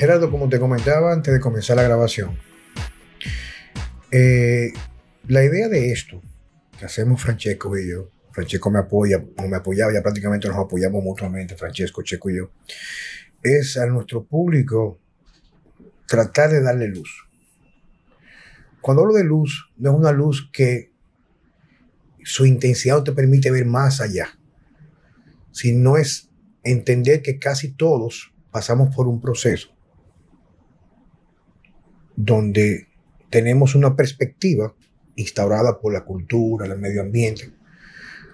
Gerardo, como te comentaba antes de comenzar la grabación, eh, la idea de esto que hacemos Francesco y yo, Francesco me apoya, no me apoyaba, ya prácticamente nos apoyamos mutuamente, Francesco, Checo y yo, es a nuestro público tratar de darle luz. Cuando hablo de luz, no es una luz que su intensidad no te permite ver más allá, sino es entender que casi todos pasamos por un proceso donde tenemos una perspectiva instaurada por la cultura, el medio ambiente,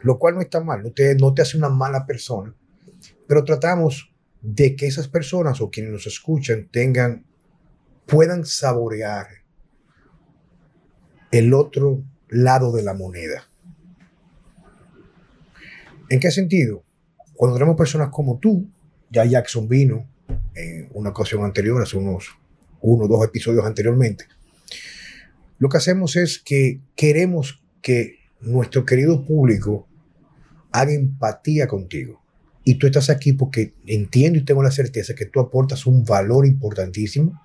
lo cual no está mal, no te, no te hace una mala persona, pero tratamos de que esas personas o quienes nos escuchan tengan, puedan saborear el otro lado de la moneda. ¿En qué sentido? Cuando tenemos personas como tú, ya Jackson vino en una ocasión anterior, hace unos uno o dos episodios anteriormente, lo que hacemos es que queremos que nuestro querido público haga empatía contigo. Y tú estás aquí porque entiendo y tengo la certeza que tú aportas un valor importantísimo.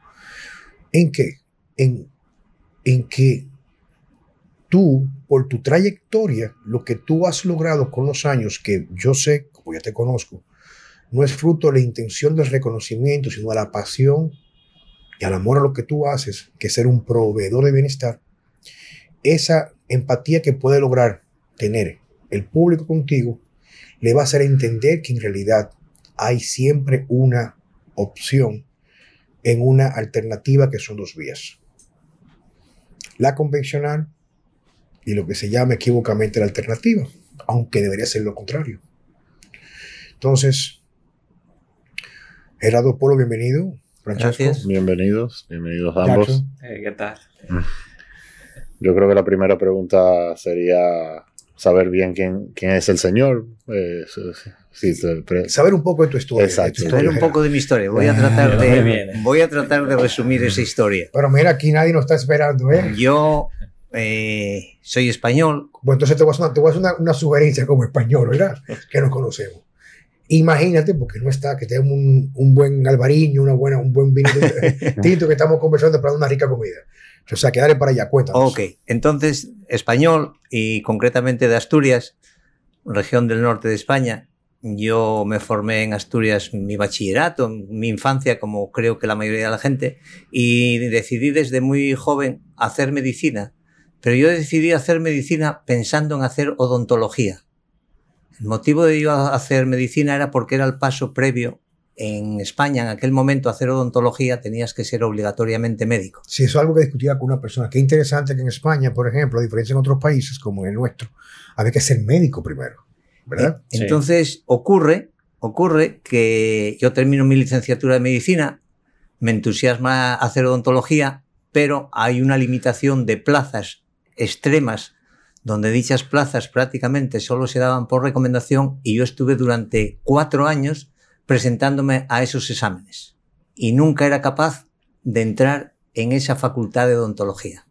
¿En qué? En, en que tú, por tu trayectoria, lo que tú has logrado con los años, que yo sé, como ya te conozco, no es fruto de la intención del reconocimiento, sino de la pasión y al amor a lo que tú haces, que ser un proveedor de bienestar, esa empatía que puede lograr tener el público contigo, le va a hacer entender que en realidad hay siempre una opción en una alternativa que son dos vías. La convencional y lo que se llama equivocamente la alternativa, aunque debería ser lo contrario. Entonces, Gerardo Polo, bienvenido. Gracias. Bienvenidos, bienvenidos ambos. Eh, ¿Qué tal? Yo creo que la primera pregunta sería saber bien quién, quién es el Señor. Eh, saber un poco de tu historia. Exacto. saber un poco de mi historia. Voy a, tratar de, voy a tratar de resumir esa historia. Pero mira, aquí nadie nos está esperando. ¿eh? Yo eh, soy español. Bueno, entonces te voy a hacer, una, una, sugerencia como español, ¿verdad? Que nos conocemos. Imagínate, porque no está, que tenemos un, un buen albariño, una buena, un buen vino tinto que estamos conversando para una rica comida. O sea, quedaré para allá, cuéntanos. Ok, entonces, español y concretamente de Asturias, región del norte de España. Yo me formé en Asturias mi bachillerato, mi infancia, como creo que la mayoría de la gente, y decidí desde muy joven hacer medicina. Pero yo decidí hacer medicina pensando en hacer odontología. El motivo de yo hacer medicina era porque era el paso previo. En España, en aquel momento, hacer odontología tenías que ser obligatoriamente médico. Sí, eso es algo que discutía con una persona. Qué interesante que en España, por ejemplo, a diferencia en otros países como el nuestro, había que ser médico primero, ¿verdad? Eh, entonces, ocurre, ocurre que yo termino mi licenciatura de medicina, me entusiasma hacer odontología, pero hay una limitación de plazas extremas donde dichas plazas prácticamente solo se daban por recomendación y yo estuve durante cuatro años presentándome a esos exámenes y nunca era capaz de entrar en esa facultad de odontología.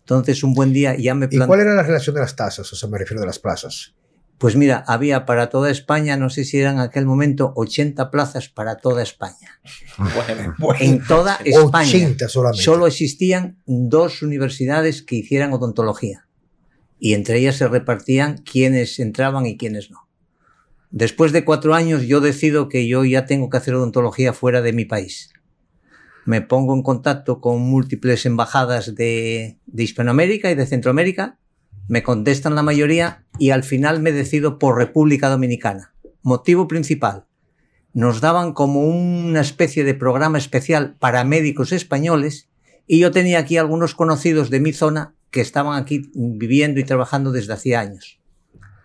Entonces, un buen día ya me planteé... ¿Y cuál era la relación de las tasas? O sea, me refiero a las plazas. Pues mira, había para toda España, no sé si eran en aquel momento 80 plazas para toda España. en toda España solo existían dos universidades que hicieran odontología y entre ellas se repartían quiénes entraban y quiénes no. Después de cuatro años yo decido que yo ya tengo que hacer odontología fuera de mi país. Me pongo en contacto con múltiples embajadas de, de Hispanoamérica y de Centroamérica, me contestan la mayoría y al final me decido por República Dominicana. Motivo principal, nos daban como una especie de programa especial para médicos españoles y yo tenía aquí algunos conocidos de mi zona que estaban aquí viviendo y trabajando desde hacía años.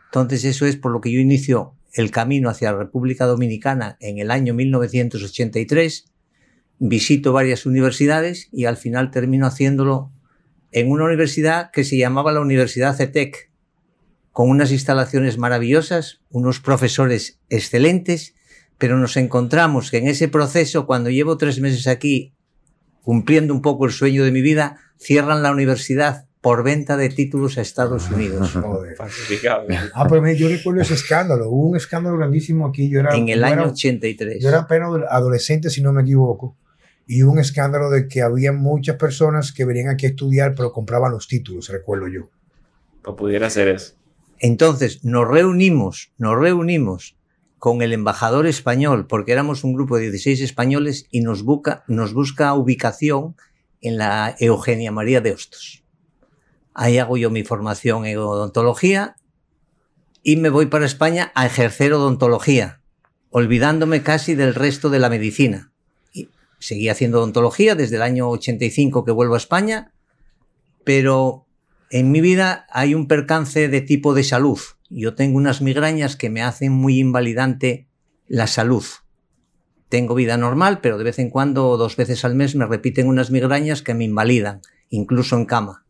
Entonces eso es por lo que yo inicio el camino hacia la República Dominicana en el año 1983, visito varias universidades y al final termino haciéndolo en una universidad que se llamaba la Universidad CETEC, con unas instalaciones maravillosas, unos profesores excelentes, pero nos encontramos que en ese proceso, cuando llevo tres meses aquí, cumpliendo un poco el sueño de mi vida, cierran la universidad por venta de títulos a Estados Unidos. ah, pues yo recuerdo ese escándalo. Hubo un escándalo grandísimo aquí. Yo era, en el año 83. Yo era apenas adolescente, si no me equivoco. y un escándalo de que había muchas personas que venían aquí a estudiar, pero compraban los títulos, recuerdo yo. Pues pudiera ser eso. Entonces nos reunimos, nos reunimos con el embajador español, porque éramos un grupo de 16 españoles y nos busca, nos busca ubicación en la Eugenia María de Hostos. Ahí hago yo mi formación en odontología y me voy para España a ejercer odontología, olvidándome casi del resto de la medicina. Y seguí haciendo odontología desde el año 85 que vuelvo a España, pero en mi vida hay un percance de tipo de salud yo tengo unas migrañas que me hacen muy invalidante la salud. Tengo vida normal, pero de vez en cuando, dos veces al mes, me repiten unas migrañas que me invalidan, incluso en cama.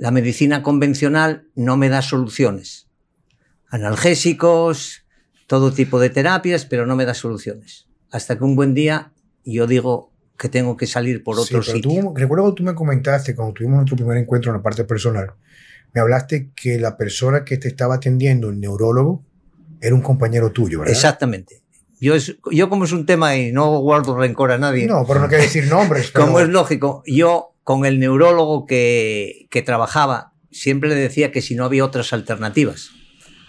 La medicina convencional no me da soluciones. Analgésicos, todo tipo de terapias, pero no me da soluciones. Hasta que un buen día yo digo que tengo que salir por otro sí, sitio. recuerdo que tú me comentaste cuando tuvimos nuestro primer encuentro en la parte personal, me hablaste que la persona que te estaba atendiendo, el neurólogo, era un compañero tuyo, ¿verdad? Exactamente. Yo, yo como es un tema y no guardo rencor a nadie. No, pero no quiero decir nombres. Como es lógico, yo con el neurólogo que, que trabajaba, siempre le decía que si no había otras alternativas.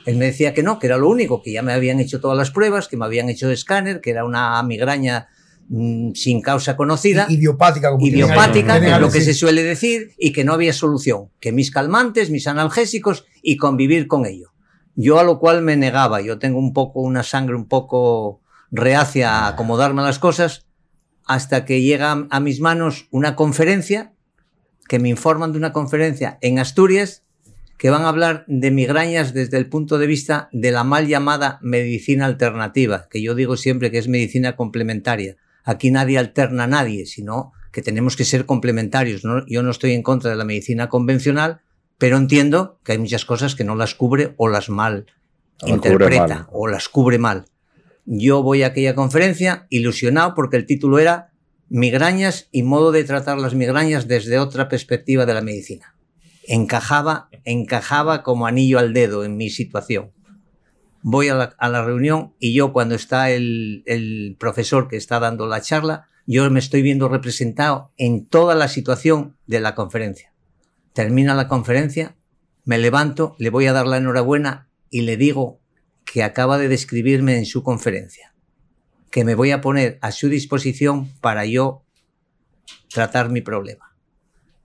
Él me decía que no, que era lo único, que ya me habían hecho todas las pruebas, que me habían hecho escáner, que era una migraña Mm, sin causa conocida. Idiopática, como Idiopática, que es lo que se suele decir, y que no había solución. Que mis calmantes, mis analgésicos y convivir con ello. Yo a lo cual me negaba. Yo tengo un poco, una sangre un poco reacia a acomodarme a las cosas, hasta que llega a mis manos una conferencia, que me informan de una conferencia en Asturias, que van a hablar de migrañas desde el punto de vista de la mal llamada medicina alternativa, que yo digo siempre que es medicina complementaria Aquí nadie alterna a nadie, sino que tenemos que ser complementarios. Yo no estoy en contra de la medicina convencional, pero entiendo que hay muchas cosas que no las cubre o las mal interpreta o las cubre mal. Yo voy a aquella conferencia ilusionado porque el título era Migrañas y modo de tratar las migrañas desde otra perspectiva de la medicina. Encajaba, encajaba como anillo al dedo en mi situación voy a la, reunión y yo cuando está el, el, profesor que está dando la charla, yo me estoy viendo representado en toda la situación de la conferencia. Termina la conferencia, me levanto, le voy a dar la enhorabuena y le digo que acaba de describirme en su conferencia, que me voy a poner a su disposición para yo tratar mi problema.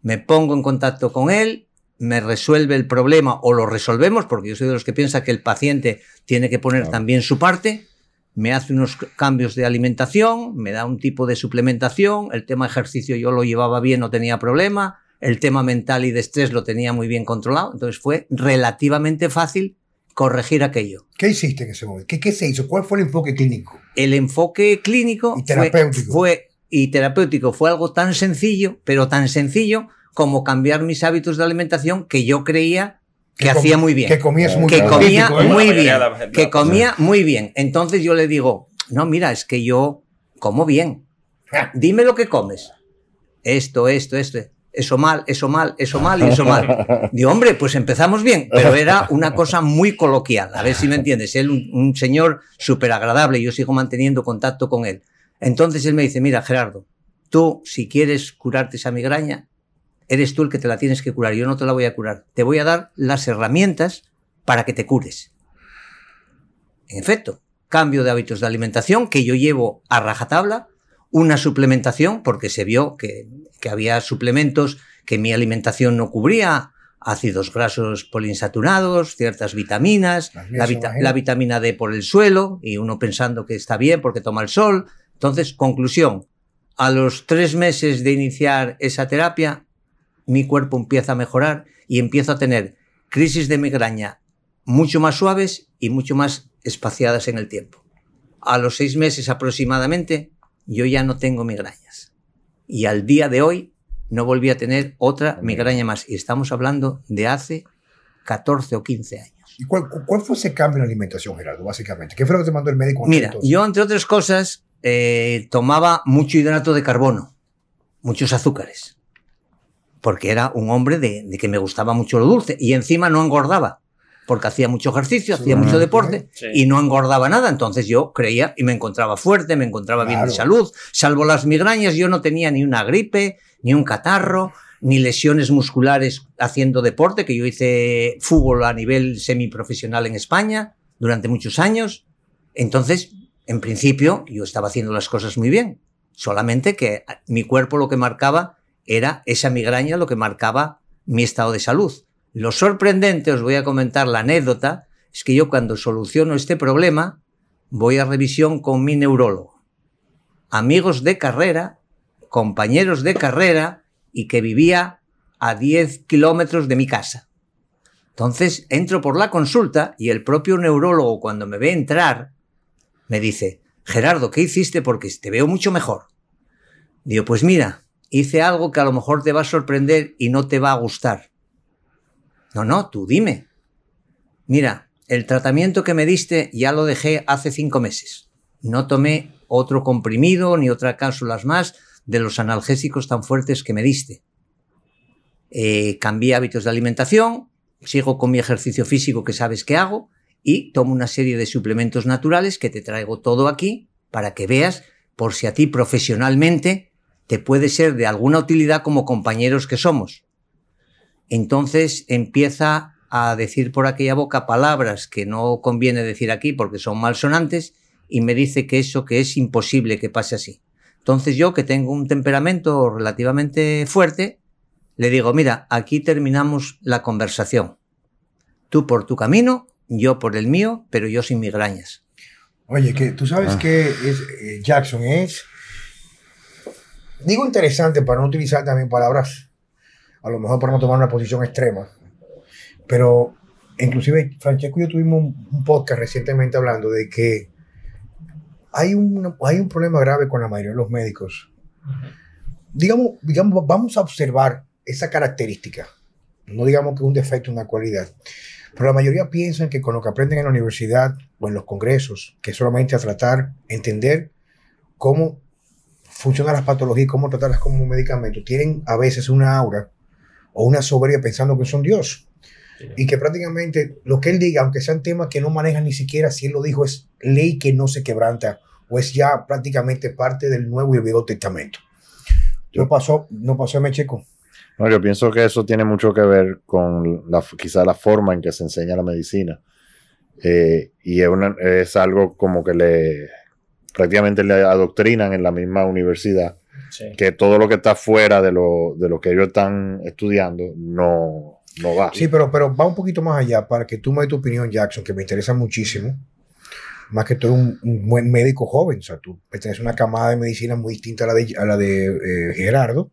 Me pongo en contacto con él, me resuelve el problema o lo resolvemos, porque yo soy de los que piensa que el paciente tiene que poner también su parte, me hace unos cambios de alimentación, me da un tipo de suplementación, el tema ejercicio yo lo llevaba bien, no tenía problema, el tema mental y de estrés lo tenía muy bien controlado, entonces fue relativamente fácil corregir aquello. ¿Qué hiciste en ese momento? ¿Qué, se hizo? ¿Cuál fue el enfoque clínico? El enfoque clínico y terapéutico. fue y terapéutico fue algo tan sencillo, pero tan sencillo como cambiar mis hábitos de alimentación que yo creía que, hacía muy bien. Que comías muy que bien. Comía muy bien. Que comía muy bien. Entonces yo le digo, no, mira, es que yo como bien. Ah. Dime lo que comes. Esto, esto, esto. Eso mal, eso mal, eso mal y eso mal. Digo, hombre, pues empezamos bien, pero era una cosa muy coloquial. A ver si me entiendes. Él, un, un señor súper agradable, yo sigo manteniendo contacto con él. Entonces él me dice, mira, Gerardo, tú si quieres curarte esa migraña, eres tú el que te la tienes que curar, yo no te la voy a curar. Te voy a dar las herramientas para que te cures. En efecto, cambio de hábitos de alimentación que yo llevo a rajatabla, una suplementación, porque se vio que, había suplementos que mi alimentación no cubría, ácidos grasos poliinsaturados, ciertas vitaminas, la, la, vitamina D por el suelo, y uno pensando que está bien porque toma el sol. Entonces, conclusión, a los tres meses de iniciar esa terapia, mi cuerpo empieza a mejorar y empiezo a tener crisis de migraña mucho más suaves y mucho más espaciadas en el tiempo. A los seis meses aproximadamente, yo ya no tengo migrañas. Y al día de hoy no volví a tener otra migraña más. Y estamos hablando de hace 14 o 15 años. ¿Y cuál, fue ese cambio en la alimentación, Gerardo, básicamente? ¿Qué fue lo que te mandó el médico? Mira, yo, entre otras cosas, eh, tomaba mucho hidrato de carbono, muchos azúcares porque era un hombre de, que me gustaba mucho lo dulce y encima no engordaba. Porque hacía mucho ejercicio, hacía mucho deporte y no engordaba nada. Entonces yo creía y me encontraba fuerte, me encontraba bien de salud. Salvo las migrañas, yo no tenía ni una gripe, ni un catarro, ni lesiones musculares haciendo deporte, que yo hice fútbol a nivel semiprofesional en España durante muchos años. Entonces, en principio, yo estaba haciendo las cosas muy bien. Solamente que mi cuerpo lo que marcaba era esa migraña, lo que marcaba mi estado de salud. Lo sorprendente, os voy a comentar la anécdota, es que yo cuando soluciono este problema, voy a revisión con mi neurólogo. Amigos de carrera, compañeros de carrera, y que vivía a 10 kilómetros de mi casa. Entonces entro por la consulta y el propio neurólogo cuando me ve entrar me dice, Gerardo, ¿qué hiciste? Porque te veo mucho mejor. Digo, pues mira, hice algo que a lo mejor te va a sorprender y no te va a gustar. No, no, tú dime. Mira, el tratamiento que me diste ya lo dejé hace cinco meses. No tomé otro comprimido ni otras cápsulas más de los analgésicos tan fuertes que me diste. Eh, cambié hábitos de alimentación, sigo con mi ejercicio físico que sabes que hago y tomo una serie de suplementos naturales que te traigo todo aquí para que veas por si a ti profesionalmente te puede ser de alguna utilidad como compañeros que somos entonces empieza a decir por aquella boca palabras que no conviene decir aquí porque son malsonantes y me dice que eso que es imposible que pase así. Entonces yo que tengo un temperamento relativamente fuerte, le digo, mira, aquí terminamos la conversación. Tú por tu camino, yo por el mío, pero yo sin migrañas. Oye, que tú sabes ah. que es, eh, Jackson es, digo interesante para no utilizar también palabras a lo mejor para no tomar una posición extrema. Pero inclusive Francesco y yo tuvimos un, podcast recientemente hablando de que hay un, hay un problema grave con la mayoría de los médicos. digamos, digamos, vamos a observar esa característica. No digamos que es un defecto, una cualidad. Pero la mayoría piensan que con lo que aprenden en la universidad o en los congresos, que solamente a tratar, entender cómo funcionan las patologías, cómo tratarlas como medicamento, tienen a veces una aura o una soberbia pensando que son Dios. Y que prácticamente lo que él diga, aunque sean temas que no manejan ni siquiera, si él lo dijo, es ley que no se quebranta o es ya prácticamente parte del Nuevo y el Viejo Testamento. No pasó, no pasó Mecheco. No, yo pienso que eso tiene mucho que ver con la, quizá la forma en que se enseña la medicina. Eh, y es, es, algo como que le prácticamente le adoctrinan en la misma universidad que todo lo que está fuera de lo, de lo que ellos están estudiando no, no va. Sí, pero, pero va un poquito más allá para que tú me des tu opinión, Jackson, que me interesa muchísimo. Más que tú eres un, buen médico joven, o sea, tú perteneces a una camada de medicina muy distinta a la de, a la de eh, Gerardo.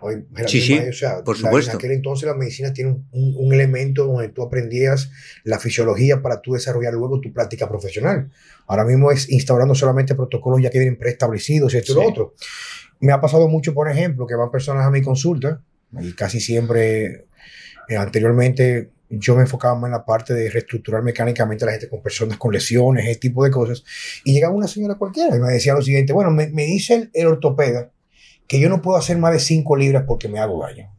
Hoy, sí, sí, o sea, por supuesto. En aquel entonces la medicina tiene un, un, elemento donde tú aprendías la fisiología para tú desarrollar luego tu práctica profesional. Ahora mismo es instaurando solamente protocolos ya que vienen preestablecidos, esto y lo otro. Me ha pasado mucho, por ejemplo, que van personas a mi consulta y casi siempre eh, anteriormente yo me enfocaba más en la parte de reestructurar mecánicamente a la gente con personas con lesiones, ese tipo de cosas. Y llegaba una señora cualquiera y me decía lo siguiente, bueno, me, me dice el, el, ortopeda que yo no puedo hacer más de 5 libras porque me hago daño.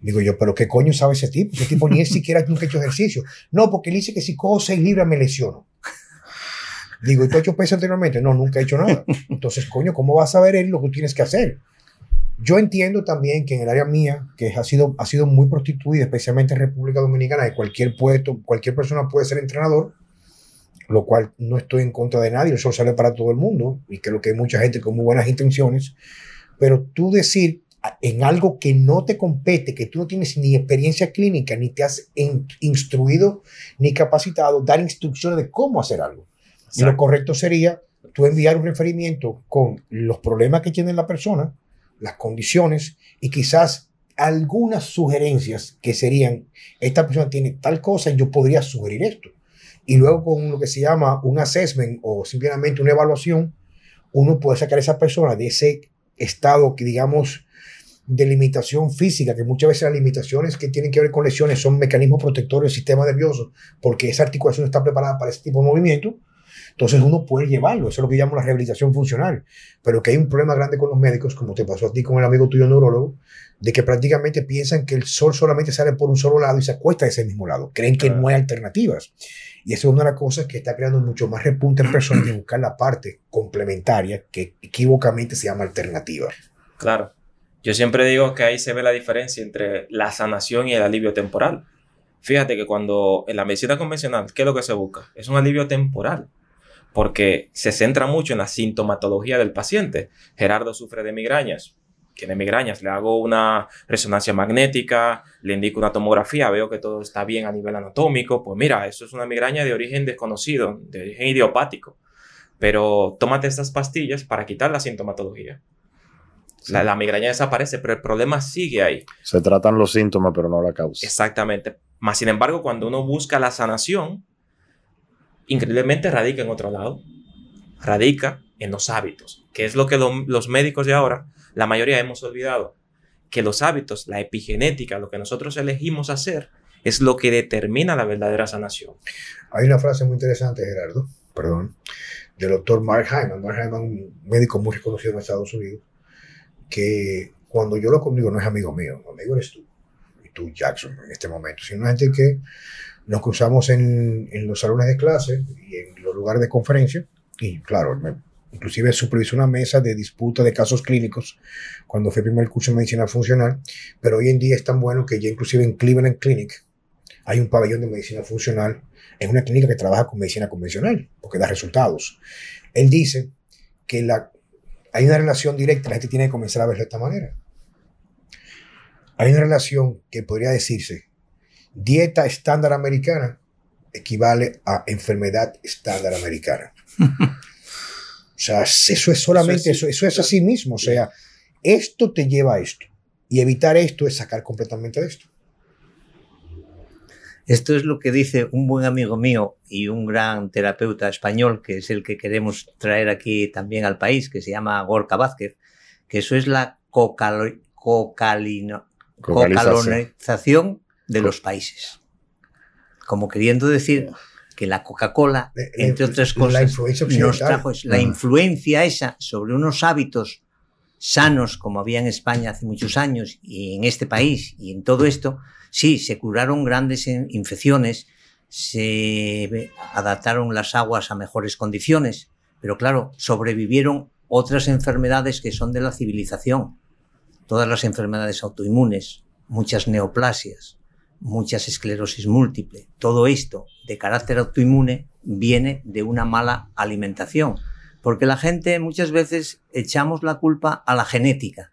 Digo yo, pero ¿qué coño sabe ese tipo? Ese tipo ni él siquiera nunca ha hecho ejercicio. No, porque él dice que si cojo 6 libras me lesiono. Digo, ¿y tú has hecho peso anteriormente? No, nunca he hecho nada. Entonces, coño, ¿cómo vas a ver él lo que tienes que hacer? Yo entiendo también que en el área mía, que ha sido, ha sido muy prostituida, especialmente en República Dominicana, de cualquier puesto, cualquier persona puede ser entrenador, lo cual no estoy en contra de nadie, eso sale para todo el mundo, y creo que hay mucha gente con muy buenas intenciones, pero tú decir en algo que no te compete, que tú no tienes ni experiencia clínica, ni te has instruido, ni capacitado, dar instrucciones de cómo hacer algo. Y lo correcto sería tú enviar un referimiento con los problemas que tiene la persona, las condiciones y quizás algunas sugerencias que serían, esta persona tiene tal cosa y yo podría sugerir esto. Y luego con lo que se llama un assessment o simplemente una evaluación, uno puede sacar a esa persona de ese estado que digamos de limitación física, que muchas veces las limitaciones que tienen que ver con lesiones son mecanismos protectores del sistema nervioso, porque esa articulación está preparada para ese tipo de movimiento, Entonces uno puede llevarlo, eso es lo que llamo la rehabilitación funcional. Pero que hay un problema grande con los médicos, como te pasó a ti con el amigo tuyo neurólogo, de que prácticamente piensan que el sol solamente sale por un solo lado y se acuesta de ese mismo lado. Creen que no hay alternativas. Y eso es una de las cosas que está creando mucho más repunte en personas de buscar la parte complementaria que equivocamente se llama alternativa. Claro. Yo siempre digo que ahí se ve la diferencia entre la sanación y el alivio temporal. Fíjate que cuando en la medicina convencional, ¿qué es lo que se busca? Es un alivio temporal, porque se centra mucho en la sintomatología del paciente. Gerardo sufre de migrañas, tiene migrañas, le hago una resonancia magnética, le indico una tomografía, veo que todo está bien a nivel anatómico, pues mira, eso es una migraña de origen desconocido, de origen idiopático. Pero tómate estas pastillas para quitar la sintomatología. La, migraña desaparece, pero el problema sigue ahí. Se tratan los síntomas, pero no la causa. Exactamente. Más sin embargo, cuando uno busca la sanación, increíblemente radica en otro lado. Radica en los hábitos, que es lo que los médicos de ahora, la mayoría hemos olvidado. Que los hábitos, la epigenética, lo que nosotros elegimos hacer, es lo que determina la verdadera sanación. Hay una frase muy interesante, Gerardo, perdón, del doctor Mark Hyman. Mark Hyman, un médico muy reconocido en Estados Unidos, que cuando yo lo conmigo no es amigo mío, amigo eres tú, y tú Jackson en este momento, sino gente que nos cruzamos en, los salones de clase y en los lugares de conferencia, y claro, inclusive supervisó una mesa de disputa de casos clínicos cuando fue el primer curso de medicina funcional, pero hoy en día es tan bueno que ya inclusive en Cleveland Clinic hay un pabellón de medicina funcional, es una clínica que trabaja con medicina convencional, porque da resultados. Él dice que la hay una relación directa, la gente tiene que comenzar a verlo de esta manera. Hay una relación que podría decirse, dieta estándar americana equivale a enfermedad estándar americana. o sea, eso es solamente eso, eso es así mismo. O sea, esto te lleva a esto. Y evitar esto es sacar completamente de esto. Esto es lo que dice un buen amigo mío y un gran terapeuta español, que es el que queremos traer aquí también al país, que se llama Gorka Vázquez, que eso es la cocalonización de los países. Como queriendo decir que la Coca-Cola, entre otras cosas, nos trajo la influencia esa sobre unos hábitos sanos como había en España hace muchos años y en este país y en todo esto, Sí, se curaron grandes infecciones, se adaptaron las aguas a mejores condiciones, pero claro, sobrevivieron otras enfermedades que son de la civilización. Todas las enfermedades autoinmunes, muchas neoplasias, muchas esclerosis múltiple. Todo esto de carácter autoinmune viene de una mala alimentación. Porque la gente muchas veces echamos la culpa a la genética.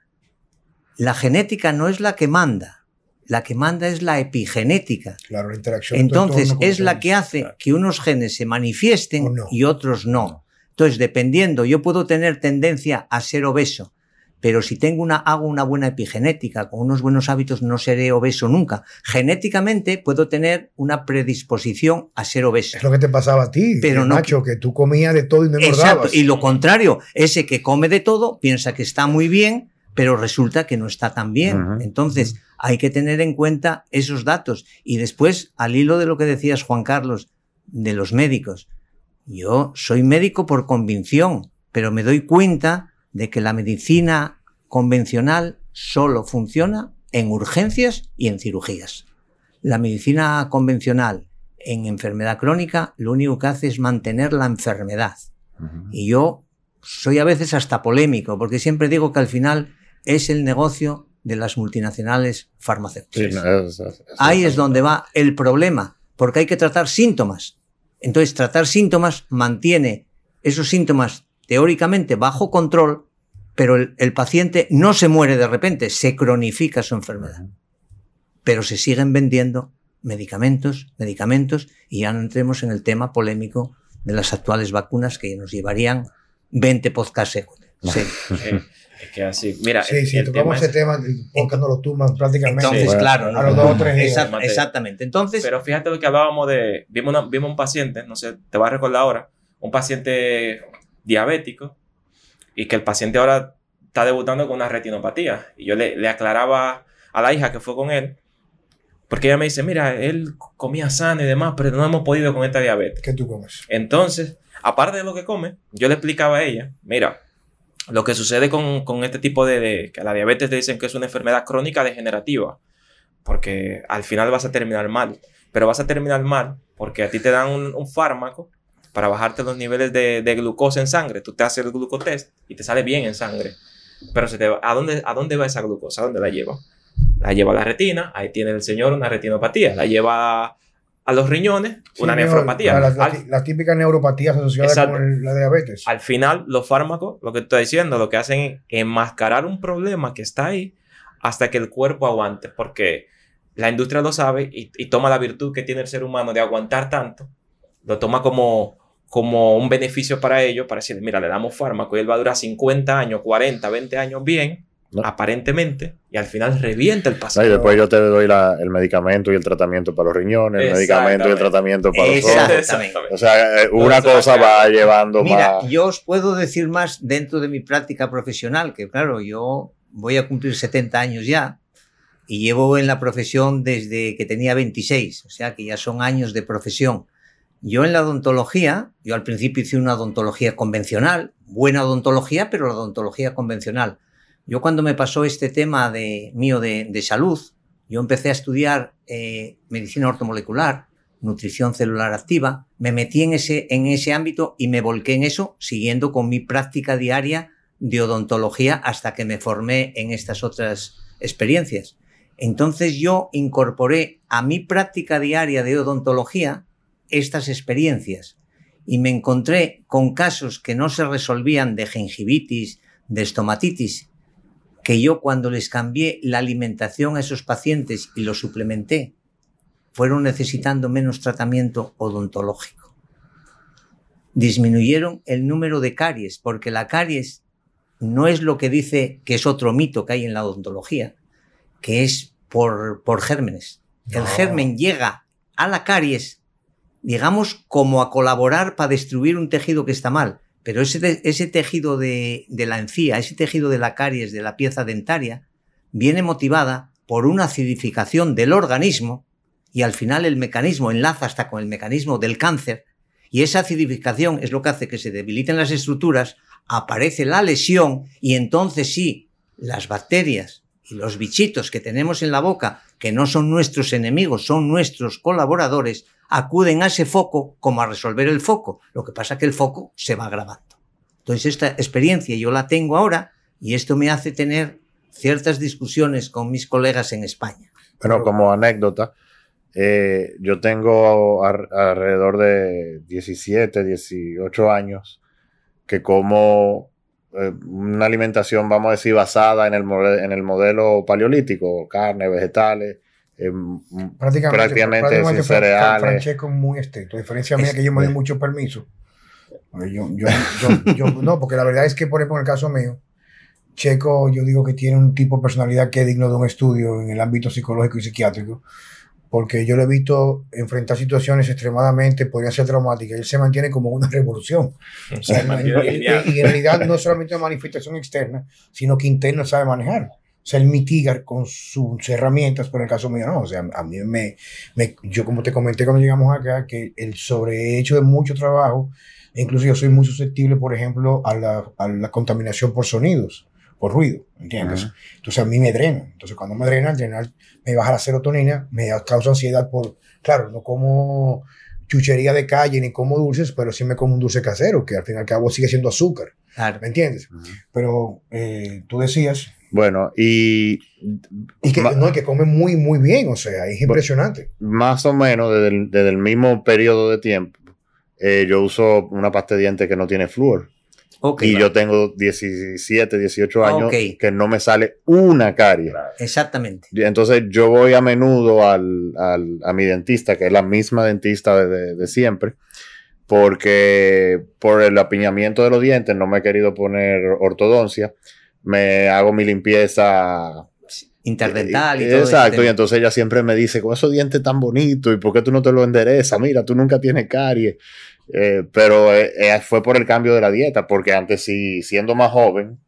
La genética no es la que manda la que manda es la epigenética. Claro, la interacción. Entonces, es la que hace que unos genes se manifiesten y otros no. Entonces, dependiendo, yo puedo tener tendencia a ser obeso, pero si tengo una, hago una buena epigenética, con unos buenos hábitos, no seré obeso nunca. Genéticamente puedo tener una predisposición a ser obeso. Es lo que te pasaba a ti, pero no, Nacho, que tú comías de todo y no Exacto, y lo contrario, ese que come de todo piensa que está muy bien, pero resulta que no está tan bien. Entonces, hay que tener en cuenta esos datos. Y después, al hilo de lo que decías, Juan Carlos, de los médicos. Yo soy médico por convicción, pero me doy cuenta de que la medicina convencional solo funciona en urgencias y en cirugías. La medicina convencional en enfermedad crónica lo único que hace es mantener la enfermedad. Y yo soy a veces hasta polémico, porque siempre digo que al final es el negocio de las multinacionales farmacéuticas. Ahí es donde va el problema, porque hay que tratar síntomas. Entonces, tratar síntomas mantiene esos síntomas teóricamente bajo control, pero el, paciente no se muere de repente, se cronifica su enfermedad. Pero se siguen vendiendo medicamentos, medicamentos, y ya no entremos en el tema polémico de las actuales vacunas que nos llevarían 20 podcasts Sí. Es que así, mira. Sí, sí, tocamos ese tema, porque no lo tuman prácticamente. Entonces, claro. A los dos o tres días. exactamente. Entonces. Pero fíjate lo que hablábamos de. Vimos, vimos un paciente, no sé, te vas a recordar ahora, un paciente diabético y que el paciente ahora está debutando con una retinopatía. Y yo le, le aclaraba a la hija que fue con él, Porque ella me dice, mira, él comía sano y demás, pero no hemos podido con esta diabetes. ¿Qué tú comes? Entonces, aparte de lo que come, yo le explicaba a ella, mira, lo que sucede con, este tipo de, que la diabetes te dicen que es una enfermedad crónica degenerativa, porque al final vas a terminar mal, pero vas a terminar mal porque a ti te dan un, fármaco para bajarte los niveles de, glucosa en sangre. Tú te haces el glucotest y te sale bien en sangre. Pero se te ¿a, dónde, ¿a dónde va esa glucosa? ¿A dónde la lleva? La lleva a la retina, ahí tiene el señor una retinopatía. La lleva a los riñones, una nefropatía. Las, típicas neuropatías asociadas con la diabetes. Al final, los fármacos, lo que estoy diciendo, lo que hacen es enmascarar un problema que está ahí hasta que el cuerpo aguante, porque la industria lo sabe y, y toma la virtud que tiene el ser humano de aguantar tanto, lo toma como, como un beneficio para ellos, para decir, mira, le damos fármaco y él va a durar 50 años, 40, 20 años bien, aparentemente, y al final revienta el paciente. y después yo te doy el medicamento y el tratamiento para los riñones, el medicamento y el tratamiento para los ojos. O sea, eh, una cosa va llevando Mira, yo os puedo decir más dentro de mi práctica profesional, que claro, yo voy a cumplir 70 años ya y llevo en la profesión desde que tenía 26, o sea que ya son años de profesión. Yo en la odontología, yo al principio hice una odontología convencional, buena odontología, pero la odontología convencional. Yo cuando me pasó este tema de, mío de, salud, yo empecé a estudiar eh, medicina ortomolecular, nutrición celular activa, me metí en ese, en ese ámbito y me volqué en eso, siguiendo con mi práctica diaria de odontología hasta que me formé en estas otras experiencias. Entonces yo incorporé a mi práctica diaria de odontología estas experiencias y me encontré con casos que no se resolvían de gingivitis, de estomatitis que yo cuando les cambié la alimentación a esos pacientes y los suplementé, fueron necesitando menos tratamiento odontológico. Disminuyeron el número de caries, porque la caries no es lo que dice que es otro mito que hay en la odontología, que es por, por gérmenes. El germen llega a la caries, digamos, como a colaborar para destruir un tejido que está mal. Pero ese, ese tejido de, la encía, ese tejido de la caries, de la pieza dentaria, viene motivada por una acidificación del organismo y al final el mecanismo enlaza hasta con el mecanismo del cáncer y esa acidificación es lo que hace que se debiliten las estructuras, aparece la lesión y entonces sí, las bacterias y los bichitos que tenemos en la boca, que no son nuestros enemigos, son nuestros colaboradores, acuden a ese foco como a resolver el foco. Lo que pasa es que el foco se va grabando. Entonces esta experiencia yo la tengo ahora y esto me hace tener ciertas discusiones con mis colegas en España. Bueno, como anécdota, eh, yo tengo alrededor de 17, 18 años que como eh, una alimentación, vamos a decir, basada en el, en el modelo paleolítico, carne, vegetales, eh, prácticamente, prácticamente, cereales. Francesco muy estricto. A diferencia mía, que yo me doy mucho permiso. Yo, yo, yo, no, porque la verdad es que, por ejemplo, en el caso mío, Checo, yo digo que tiene un tipo de personalidad que es digno de un estudio en el ámbito psicológico y psiquiátrico, porque yo lo he visto enfrentar situaciones extremadamente, podrían ser traumáticas, y él se mantiene como una revolución. y, en realidad no solamente una manifestación externa, sino que interna sabe manejar. Sea, él mitiga con sus herramientas, pero en el caso mío no. O sea, a mí me, me, yo como te comenté cuando llegamos acá, que el sobrehecho de mucho trabajo, incluso yo soy muy susceptible, por ejemplo, a la, a la contaminación por sonidos, por ruido, ¿entiendes? Entonces a mí me drena. Entonces cuando me drena, drenar me baja la serotonina, me causa ansiedad por, claro, no como chuchería de calle ni como dulces, pero sí me como un dulce casero, que al fin y al cabo sigue siendo azúcar. ¿Me entiendes? Pero eh, tú decías bueno, y... Y que, no, que come muy, muy bien, o sea, es impresionante. Más o menos desde el, mismo periodo de tiempo, eh, yo uso una pasta de dientes que no tiene flúor. y yo tengo 17, 18 años que no me sale una carie. Exactamente. Entonces yo voy a menudo al, al, a mi dentista, que es la misma dentista de, de, siempre, porque por el apiñamiento de los dientes no me he querido poner ortodoncia me hago mi limpieza interdental y, todo. Exacto, y entonces ella siempre me dice, con esos dientes tan bonitos, ¿y por qué tú no te lo enderezas? Mira, tú nunca tienes caries. Eh, pero eh, eh, fue por el cambio de la dieta, porque antes sí, siendo más joven,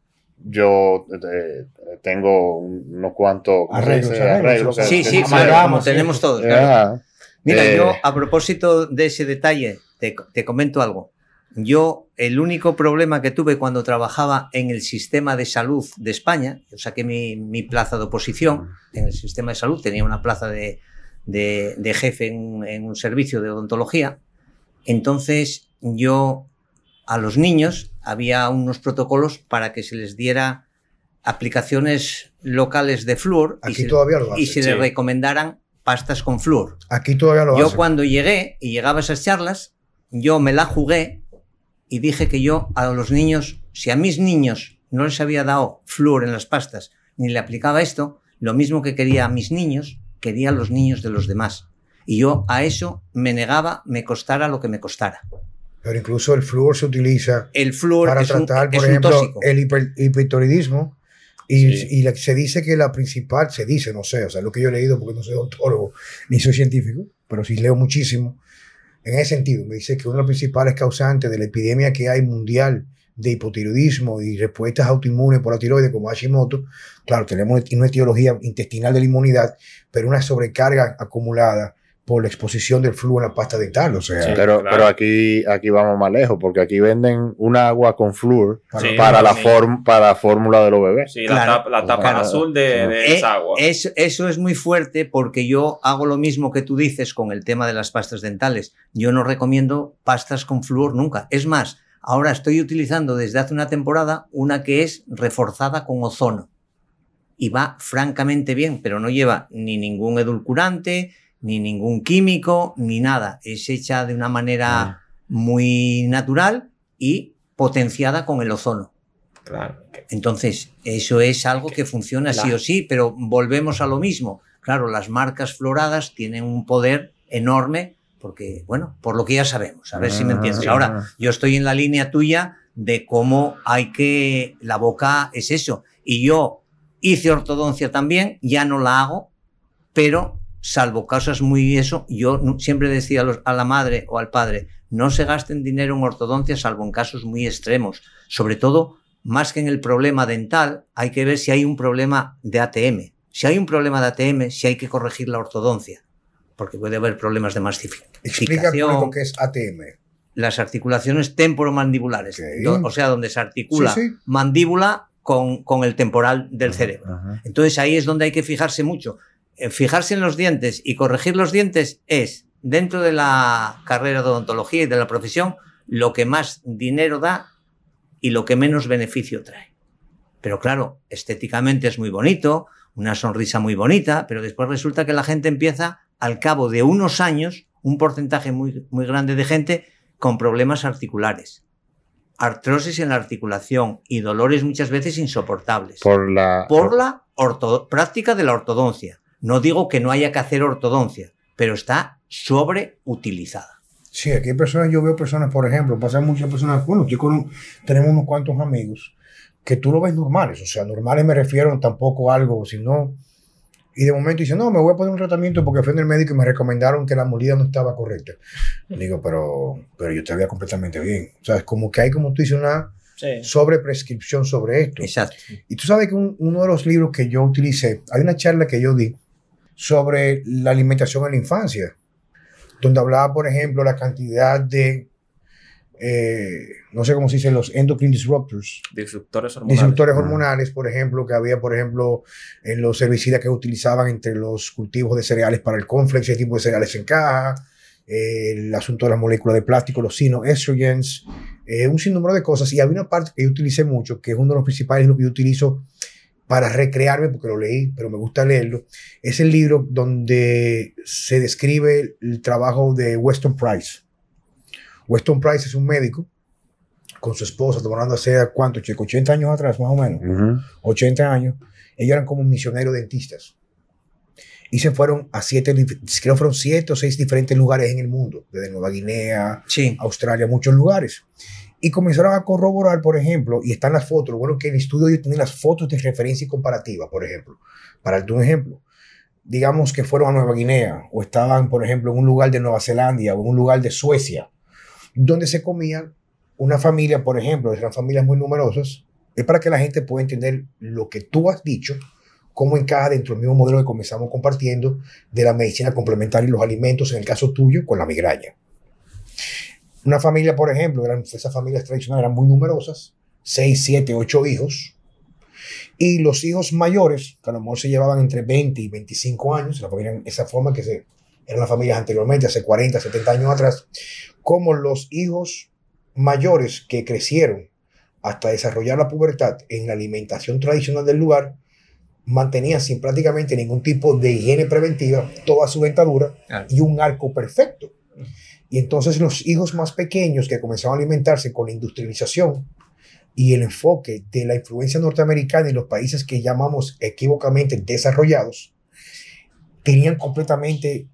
yo eh, tengo unos cuantos arreglos. sí, sí, claro, como tenemos todos. Mira, yo a propósito de ese detalle, te, te comento algo. Yo, el único problema que tuve cuando trabajaba en el sistema de salud de España, yo saqué mi, mi plaza de oposición en el sistema de salud, tenía una plaza de, de, de jefe en, en, un servicio de odontología, entonces yo a los niños había unos protocolos para que se les diera aplicaciones locales de flúor y, se, todavía y se les recomendaran pastas con flúor. Aquí todavía lo Yo cuando llegué y llegaba a esas charlas, yo me la jugué y dije que yo a los niños, si a mis niños no les había dado flúor en las pastas ni le aplicaba esto, lo mismo que quería a mis niños, quería a los niños de los demás. Y yo a eso me negaba, me costara lo que me costara. Pero incluso el flúor se utiliza el para tratar, por ejemplo, el hipertiroidismo. Y, y, se dice que la principal, se dice, no sé, o sea, lo que yo he leído, porque no soy odontólogo ni soy científico, pero sí leo muchísimo. En ese sentido, me dice que uno de los principales causantes de la epidemia que hay mundial de hipotiroidismo y respuestas autoinmunes por la tiroides como Hashimoto, claro, tenemos una etiología intestinal de la inmunidad, pero una sobrecarga acumulada por la exposición del flujo en la pasta dental. O sea, pero, pero aquí, aquí vamos más lejos, porque aquí venden un agua con flúor para, la para fórmula de los bebés. Sí, la, tapa, azul de, esa agua. Eso, eso es muy fuerte porque yo hago lo mismo que tú dices con el tema de las pastas dentales. Yo no recomiendo pastas con flúor nunca. Es más, ahora estoy utilizando desde hace una temporada una que es reforzada con ozono. Y va francamente bien, pero no lleva ni ningún edulcorante, ni ningún químico, ni nada. Es hecha de una manera muy natural y potenciada con el ozono. Claro. Entonces, eso es algo que funciona sí o sí, pero volvemos a lo mismo. Claro, las marcas floradas tienen un poder enorme porque, bueno, por lo que ya sabemos, a ver si me ah, entiendes. Ahora, yo estoy en la línea tuya de cómo hay que, la boca es eso. Y yo hice ortodoncia también, ya no la hago, pero salvo casos muy eso, yo siempre decía a, la madre o al padre, no se gasten dinero en ortodoncia salvo en casos muy extremos. Sobre todo, más que en el problema dental, hay que ver si hay un problema de ATM. Si hay un problema de ATM, si hay que corregir la ortodoncia, porque puede haber problemas de mastificación. Explica lo que es ATM. Las articulaciones temporomandibulares, o sea, donde se articula mandíbula con, con, el temporal del cerebro. Entonces ahí es donde hay que fijarse mucho. Eh, fijarse en los dientes y corregir los dientes es, dentro de la carrera de odontología y de la profesión, lo que más dinero da y lo que menos beneficio trae. Pero claro, estéticamente es muy bonito, una sonrisa muy bonita, pero después resulta que la gente empieza, al cabo de unos años, un porcentaje muy, muy grande de gente con problemas articulares. Artrosis en la articulación y dolores muchas veces insoportables. Por la, por la práctica de la ortodoncia. No digo que no haya que hacer ortodoncia, pero está sobreutilizada. Sí, aquí hay personas, yo veo personas, por ejemplo, pasan muchas personas, bueno, yo tenemos unos cuantos amigos que tú lo ves normales, o sea, normales me refiero tampoco a algo, sino, y de momento dicen, no, me voy a poner un tratamiento porque fui en el médico y me recomendaron que la molida no estaba correcta. Digo, pero, pero yo te veía completamente bien. O sea, es como que hay, como tú dices, una sobre prescripción sobre esto. Exacto. Y tú sabes que uno de los libros que yo utilicé, hay una charla que yo di, sobre la alimentación en la infancia, donde hablaba, por ejemplo, la cantidad de, eh, no sé cómo se dice, los endocrine disruptors. Disruptores hormonales. Disruptores hormonales, por ejemplo, que había, por ejemplo, en los herbicidas que utilizaban entre los cultivos de cereales para el complex, ese tipo de cereales en caja, el asunto de las moléculas de plástico, los sinoestrogens, eh, un sinnúmero de cosas. Y había una parte que yo utilicé mucho, que es uno de los principales, lo que yo utilizo para recrearme, porque lo leí, pero me gusta leerlo, es el libro donde se describe el trabajo de Weston Price. Weston Price es un médico con su esposa, tomando hace cuánto, chico, 80 años atrás, más o menos, 80 años. Ellos eran como misioneros dentistas. Y se fueron a siete, creo fueron siete o seis diferentes lugares en el mundo, desde Nueva Guinea, Australia, muchos lugares. Y comenzaron a corroborar, por ejemplo, y están las fotos, lo bueno que el estudio tiene las fotos de referencia y comparativa, por ejemplo. Para darte un ejemplo, digamos que fueron a Nueva Guinea o estaban, por ejemplo, en un lugar de Nueva Zelanda o en un lugar de Suecia, donde se comían una familia, por ejemplo, eran familias muy numerosas, es para que la gente pueda entender lo que tú has dicho, cómo encaja dentro del mismo modelo que comenzamos compartiendo de la medicina complementaria y los alimentos, en el caso tuyo, con la migraña. Una familia, por ejemplo, eran, esas familias tradicionales eran muy numerosas, 6, 7, 8 hijos, y los hijos mayores, que a lo mejor se llevaban entre 20 y 25 años, la familia, esa forma que se, eran las familias anteriormente, hace 40, 70 años atrás, como los hijos mayores que crecieron hasta desarrollar la pubertad en la alimentación tradicional del lugar, mantenía sin prácticamente ningún tipo de higiene preventiva toda su dentadura y un arco perfecto. Y entonces los hijos más pequeños que comenzaban a alimentarse con la industrialización y el enfoque de la influencia norteamericana en los países que llamamos equivocamente desarrollados, tenían completamente,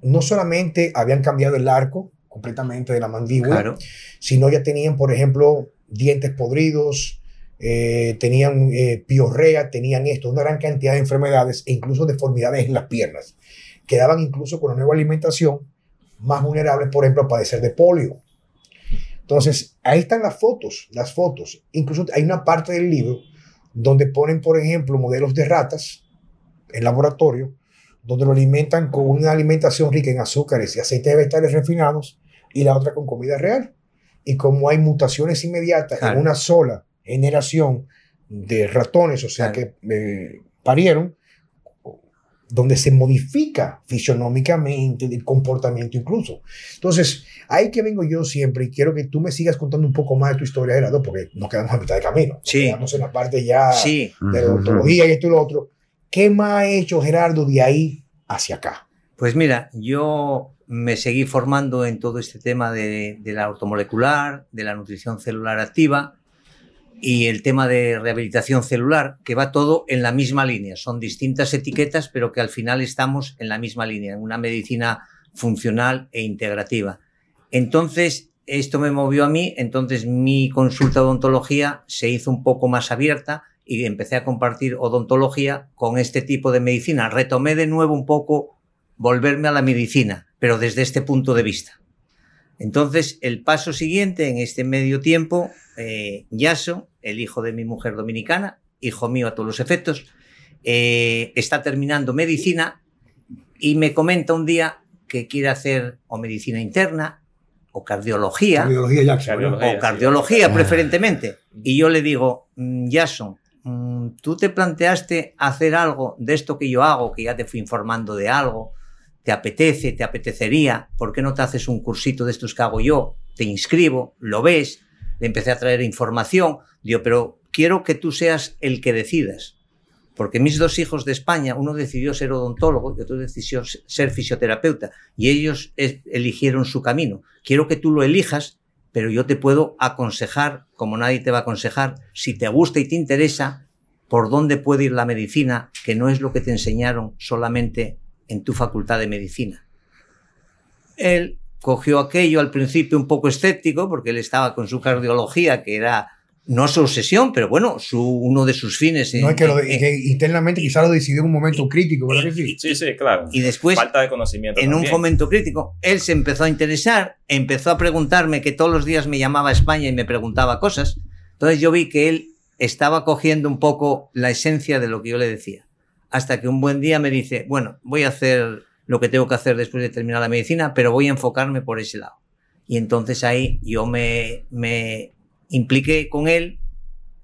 no solamente habían cambiado el arco completamente de la mandíbula, sino ya tenían, por ejemplo, dientes podridos, eh, tenían eh, piorrea, tenían esto, una gran cantidad de enfermedades e incluso deformidades en las piernas. Quedaban incluso con la nueva alimentación más vulnerables, por ejemplo, a padecer de polio. Entonces, ahí están las fotos, las fotos. Incluso hay una parte del libro donde ponen, por ejemplo, modelos de ratas en laboratorio, donde lo alimentan con una alimentación rica en azúcares y aceites vegetales refinados y la otra con comida real. Y como hay mutaciones inmediatas en una sola generación de ratones, o sea, que eh, parieron, donde se modifica fisionómicamente el comportamiento incluso. Entonces, ahí que vengo yo siempre y quiero que tú me sigas contando un poco más de tu historia, Gerardo, porque nos quedamos a mitad de camino. Sí. Quedamos en la parte ya de la odontología y esto y lo otro. ¿Qué más ha hecho Gerardo de ahí hacia acá? Pues mira, yo me seguí formando en todo este tema de, de la ortomolecular, de la nutrición celular activa, y el tema de rehabilitación celular, que va todo en la misma línea. Son distintas etiquetas, pero que al final estamos en la misma línea, en una medicina funcional e integrativa. Entonces, esto me movió a mí, entonces mi consulta de odontología se hizo un poco más abierta y empecé a compartir odontología con este tipo de medicina. Retomé de nuevo un poco volverme a la medicina, pero desde este punto de vista. Entonces, el paso siguiente en este medio tiempo, eh, Yaso, el hijo de mi mujer dominicana, hijo mío a todos los efectos, eh, está terminando medicina y me comenta un día que quiere hacer o medicina interna o cardiología, o cardiología preferentemente. Y yo le digo, Jason, mm, mm, tú te planteaste hacer algo de esto que yo hago, que ya te fui informando de algo, te apetece, te apetecería, ¿por qué no te haces un cursito de estos que hago yo? Te inscribo, lo ves, le empecé a traer información, digo, pero quiero que tú seas el que decidas. Porque mis dos hijos de España, uno decidió ser odontólogo y otro decidió ser fisioterapeuta, y ellos eligieron su camino. Quiero que tú lo elijas, pero yo te puedo aconsejar, como nadie te va a aconsejar, si te gusta y te interesa, por dónde puede ir la medicina, que no es lo que te enseñaron solamente en tu facultad de medicina. Cogió aquello al principio un poco escéptico, porque él estaba con su cardiología, que era no su obsesión, pero bueno, su, uno de sus fines. No, es que, lo, internamente quizá lo decidió en un momento crítico, ¿verdad sí? Sí, sí, claro. Y después, falta de conocimiento. En un momento crítico, él se empezó a interesar, empezó a preguntarme, que todos los días me llamaba a España y me preguntaba cosas. Entonces yo vi que él estaba cogiendo un poco la esencia de lo que yo le decía hasta que un buen día me dice, bueno, voy a hacer lo que tengo que hacer después de terminar la medicina, pero voy a enfocarme por ese lado. Y entonces ahí yo me, me impliqué con él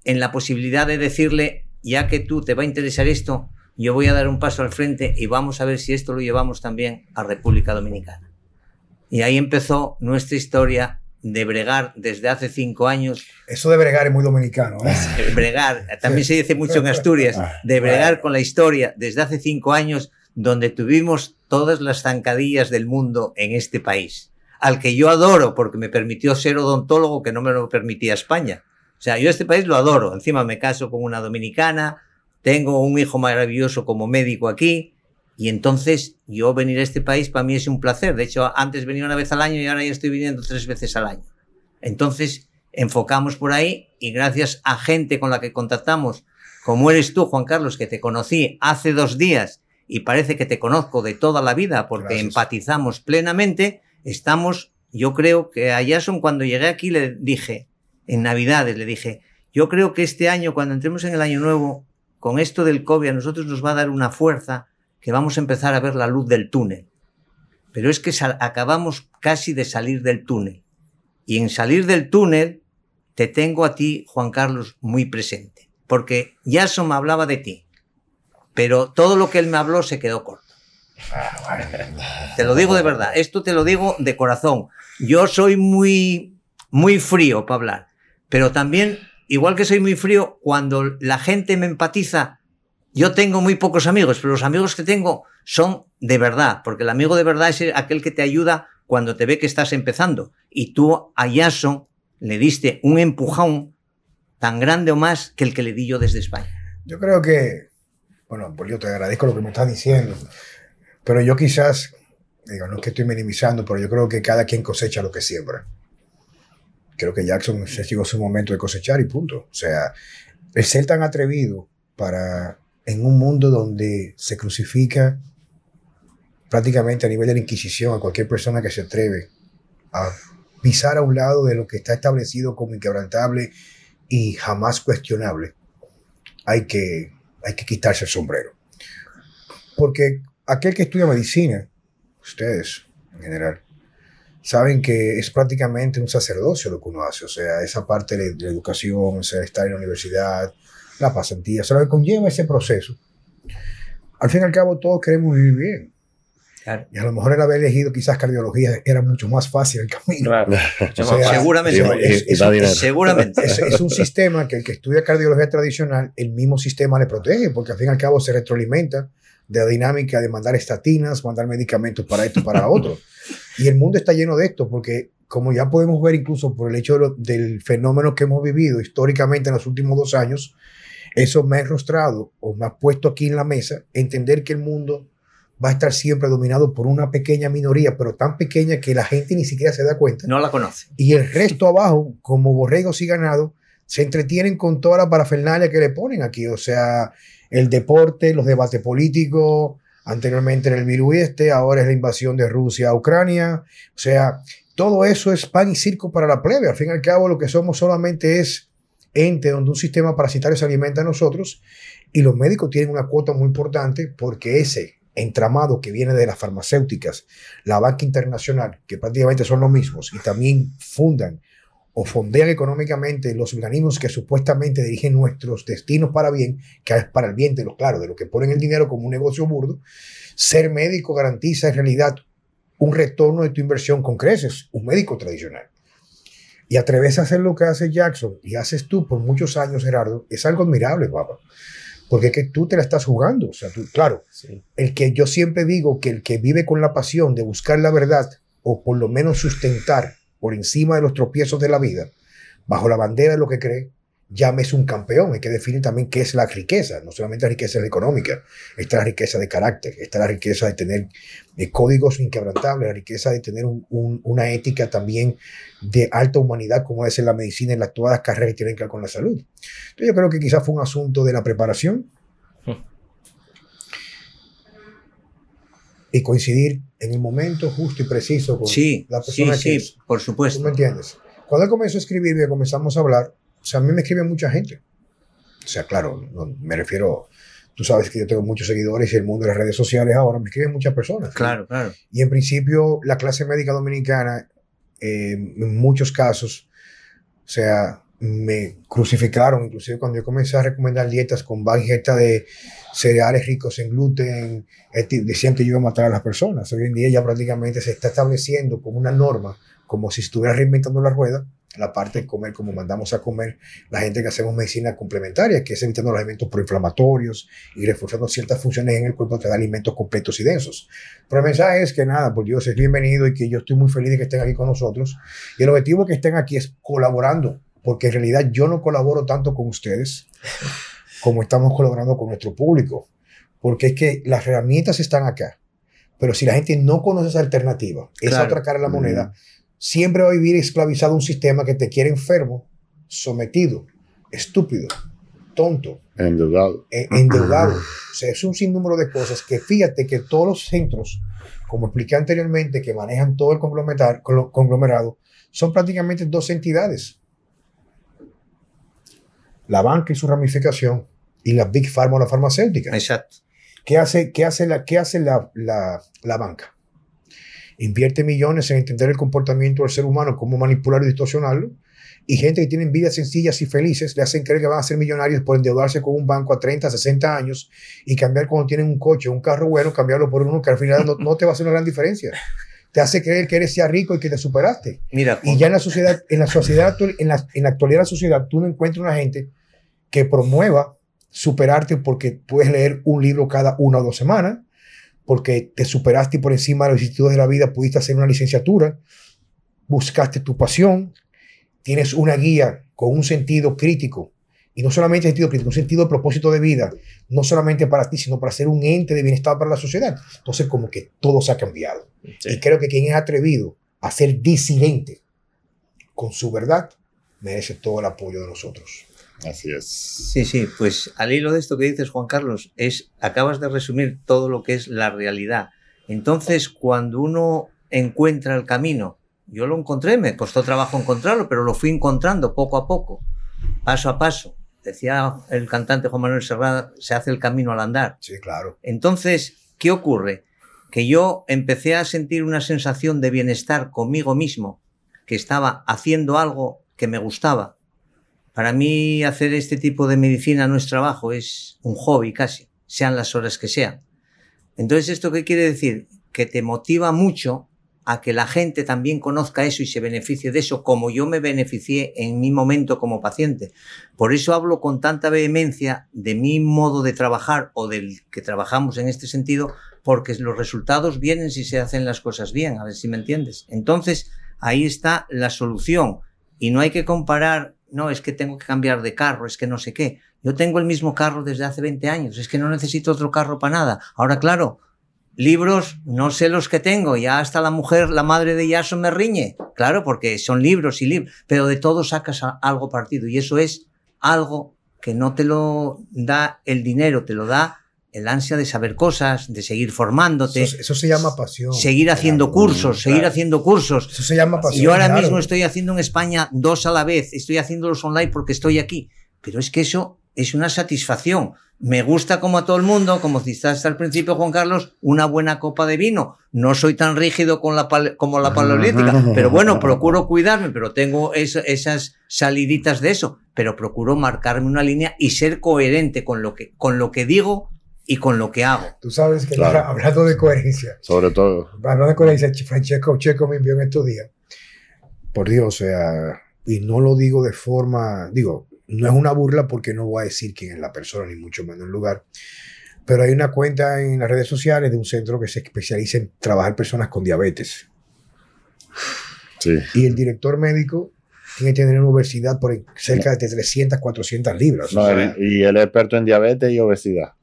en la posibilidad de decirle, ya que tú te va a interesar esto, yo voy a dar un paso al frente y vamos a ver si esto lo llevamos también a República Dominicana. Y ahí empezó nuestra historia de bregar desde hace cinco años. Eso de bregar es muy dominicano. ¿eh? bregar, también se dice mucho en Asturias, ah, de bregar con la historia desde hace cinco años, donde tuvimos todas las zancadillas del mundo en este país, al que yo adoro porque me permitió ser odontólogo que no me lo permitía España. O sea, yo este país lo adoro. Encima me caso con una dominicana, tengo un hijo maravilloso como médico aquí, y entonces yo venir a este país para mí es un placer. De hecho, antes venía una vez al año y ahora ya estoy viniendo tres veces al año. Entonces, enfocamos por ahí y gracias a gente con la que contactamos, como eres tú, Juan Carlos, que te conocí hace dos días y parece que te conozco de toda la vida porque empatizamos plenamente, estamos, yo creo que a Jason cuando llegué aquí le dije, en Navidades le dije, Yo creo que este año, cuando entremos en el año nuevo, con esto del COVID, a nosotros nos va a dar una fuerza que vamos a empezar a ver la luz del túnel. Pero es que acabamos casi de salir del túnel. Y en salir del túnel, te tengo a ti, Juan Carlos, muy presente. Porque Jason me hablaba de ti. Pero todo lo que él me habló se quedó corto. Te lo digo de verdad. Esto te lo digo de corazón. Yo soy muy, muy frío para hablar. Pero también, igual que soy muy frío, cuando la gente me empatiza, yo tengo muy pocos amigos, pero los amigos que tengo son de verdad, porque el amigo de verdad es aquel que te ayuda cuando te ve que estás empezando. Y tú a Jason le diste un empujón tan grande o más que el que le di yo desde España. Yo creo que, bueno, pues yo te agradezco lo que me estás diciendo, pero yo quizás, digo, no es que estoy minimizando, pero yo creo que cada quien cosecha lo que siembra. Creo que Jackson se llegó su momento de cosechar y punto. O sea, el ser tan atrevido para en un mundo donde se crucifica prácticamente a nivel de la Inquisición a cualquier persona que se atreve a pisar a un lado de lo que está establecido como inquebrantable y jamás cuestionable, hay que, hay que quitarse el sombrero. Porque aquel que estudia medicina, ustedes en general, saben que es prácticamente un sacerdocio lo que uno hace, o sea, esa parte de, la educación, o sea, estar en la universidad, la pasantía, o sea, lo que conlleva ese proceso. Al fin y al cabo, todos queremos vivir bien. Y a lo mejor el haber elegido quizás cardiología era mucho más fácil el camino. seguramente. Es, seguramente. Es, un sistema que el que estudia cardiología tradicional, el mismo sistema le protege, porque al fin y al cabo se retroalimenta de la dinámica de mandar estatinas, mandar medicamentos para esto, para otro. Y el mundo está lleno de esto, porque como ya podemos ver incluso por el hecho del fenómeno que hemos vivido históricamente en los últimos dos años, eso me ha enrostrado o me ha puesto aquí en la mesa entender que el mundo va a estar siempre dominado por una pequeña minoría, pero tan pequeña que la gente ni siquiera se da cuenta. No la conoce. Y el resto abajo, como borregos y ganados, se entretienen con toda la parafernalia que le ponen aquí. O sea, el deporte, los debates políticos, anteriormente en el virus este, ahora es la invasión de Rusia a Ucrania. O sea, todo eso es pan y circo para la plebe. Al fin y al cabo, lo que somos solamente es ente donde un sistema parasitario se alimenta a nosotros y los médicos tienen una cuota muy importante porque ese entramado que viene de las farmacéuticas, la banca internacional, que prácticamente son los mismos y también fundan o fondean económicamente los organismos que supuestamente dirigen nuestros destinos para bien, que es para el bien de los claro, de lo que ponen el dinero como un negocio burdo, ser médico garantiza en realidad un retorno de tu inversión con creces, un médico tradicional. Y atreves a hacer lo que hace Jackson y haces tú por muchos años, Gerardo, es algo admirable, papá porque es que tú te la estás jugando. O sea, tú, claro, el que yo siempre digo que el que vive con la pasión de buscar la verdad o por lo menos sustentar por encima de los tropiezos de la vida, bajo la bandera de lo que cree, llámese un campeón. Hay que definir también qué es la riqueza. No solamente la riqueza económica, está la riqueza de carácter, está la riqueza de tener eh, códigos inquebrantables, la riqueza de tener una ética también de alta humanidad, como es en la medicina, en las, todas las carreras que tienen que ver con la salud. Entonces yo creo que quizás fue un asunto de la preparación. Y coincidir en el momento justo y preciso con la persona sí, sí, por supuesto. ¿Tú me entiendes? Cuando él comenzó a escribir y comenzamos a hablar, o sea, a mí me escribe mucha gente. O sea, claro, me refiero, tú sabes que yo tengo muchos seguidores y el mundo de las redes sociales ahora me escriben muchas personas. Claro, claro. Y en principio la clase médica dominicana, eh, en muchos casos, o sea, me crucificaron, inclusive cuando yo comencé a recomendar dietas con baja de cereales ricos en gluten, decían que yo iba a matar a las personas. Hoy en día ya prácticamente se está estableciendo como una norma, como si estuviera reinventando la rueda, la parte de comer como mandamos a comer la gente que hacemos medicina complementaria, que es evitando los alimentos proinflamatorios y reforzando ciertas funciones en el cuerpo que da alimentos completos y densos. Pero el mensaje es que nada, por Dios, es bienvenido y que yo estoy muy feliz de que estén aquí con nosotros. Y el objetivo que estén aquí es colaborando, porque en realidad yo no colaboro tanto con ustedes como estamos colaborando con nuestro público, porque es que las herramientas están acá. Pero si la gente no conoce esa alternativa, esa otra cara de la moneda, siempre va a vivir esclavizado un sistema que te quiere enfermo, sometido, estúpido, tonto. Endeudado. E, endeudado. O sea, es un sinnúmero de cosas que fíjate que todos los centros, como expliqué anteriormente, que manejan todo el conglomerado, son prácticamente dos entidades. la banca y su ramificación y la Big Pharma o la farmacéutica. Exacto. ¿Qué hace, qué hace, la, qué hace la, la, la banca? Invierte millones en entender el comportamiento del ser humano, cómo manipularlo y distorsionarlo. Y gente que tiene vidas sencillas y felices le hacen creer que van a ser millonarios por endeudarse con un banco a 30, 60 años y cambiar cuando tienen un coche, un carro bueno, cambiarlo por uno que al final no, no te va a hacer una gran diferencia te hace creer que eres ya rico y que te superaste. Mira, y ya en la sociedad, en la sociedad, en la, en la actualidad de la sociedad, tú no encuentras una gente que promueva superarte porque puedes leer un libro cada una o dos semanas, porque te superaste por encima de los institutos de la vida, pudiste hacer una licenciatura, buscaste tu pasión, tienes una guía con un sentido crítico y no solamente sentido crítico, un sentido de propósito de vida, no solamente para ti, sino para ser un ente de bienestar para la sociedad. Entonces, como que todo se ha cambiado. Y creo que quien es atrevido a ser disidente con su verdad, merece todo el apoyo de nosotros. Así es. Sí, sí, pues al hilo de esto que dices, Juan Carlos, es acabas de resumir todo lo que es la realidad. Entonces, cuando uno encuentra el camino, yo lo encontré, me costó trabajo encontrarlo, pero lo fui encontrando poco a poco, paso a paso decía el cantante Juan Manuel Serrada, se hace el camino al andar. Sí, claro. Entonces, ¿qué ocurre? Que yo empecé a sentir una sensación de bienestar conmigo mismo, que estaba haciendo algo que me gustaba. Para mí hacer este tipo de medicina no es trabajo, es un hobby casi, sean las horas que sean. Entonces, ¿esto qué quiere decir? Que te motiva mucho a que la gente también conozca eso y se beneficie de eso, como yo me beneficié en mi momento como paciente. Por eso hablo con tanta vehemencia de mi modo de trabajar o del que trabajamos en este sentido, porque los resultados vienen si se hacen las cosas bien, a ver si me entiendes. Entonces, ahí está la solución. Y no hay que comparar, no, es que tengo que cambiar de carro, es que no sé qué. Yo tengo el mismo carro desde hace 20 años, es que no necesito otro carro para nada. Ahora, claro, Libros, no sé los que tengo, ya hasta la mujer, la madre de Yaso me riñe, claro, porque son libros y libros, pero de todo sacas algo partido y eso es algo que no te lo da el dinero, te lo da el ansia de saber cosas, de seguir formándote. Eso, se llama pasión. Seguir haciendo cursos, seguir haciendo cursos. Eso se llama pasión. Yo ahora mismo estoy haciendo en España dos a la vez, estoy haciéndolos online porque estoy aquí, pero es que eso es una satisfacción. Me gusta como a todo el mundo, como dijiste hasta el principio, Juan Carlos, una buena copa de vino. No soy tan rígido con la como la paleolítica, pero bueno, procuro cuidarme, pero tengo esas saliditas de eso, pero procuro marcarme una línea y ser coherente con lo que, con lo que digo y con lo que hago. Tú sabes que hablando de coherencia. Sobre todo. Hablando de coherencia, Francesco Checo me envió en estos días. Por Dios, o sea, y no lo digo de forma, digo, no es una burla porque no voy a decir quién es la persona, ni mucho menos el lugar. Pero hay una cuenta en las redes sociales de un centro que se especializa en trabajar personas con diabetes. Sí. Y el director médico tiene que tener una obesidad por cerca de 300, 400 libras. y él es experto en diabetes y obesidad.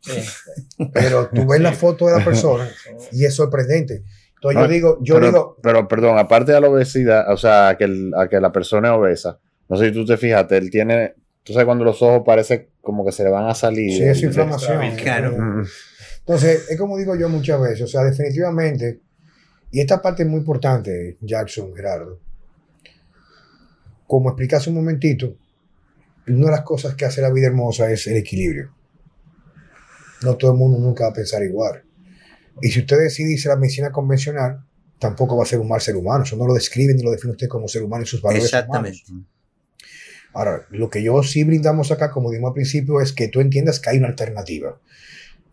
Pero tú ves la foto de la persona y es sorprendente. Entonces yo digo, yo pero, digo... Pero perdón, aparte de la obesidad, o sea, que, a que la persona es obesa, no sé si tú te fijaste, él tiene Tú sabes cuando los ojos parece como que se le van a salir. Sí, es inflamación. Claro. Entonces, es como digo yo muchas veces, o sea, definitivamente, y esta parte es muy importante, Jackson, Gerardo, como explicaste un momentito, una de las cosas que hace la vida hermosa es el equilibrio. No todo el mundo nunca va a pensar igual. Y si usted decide irse a la medicina convencional, tampoco va a ser un mal ser humano. Eso no lo describe ni lo define usted como ser humano y sus valores Exactamente. Ahora, lo que yo sí brindamos acá, como dijimos al principio, es que tú entiendas que hay una alternativa.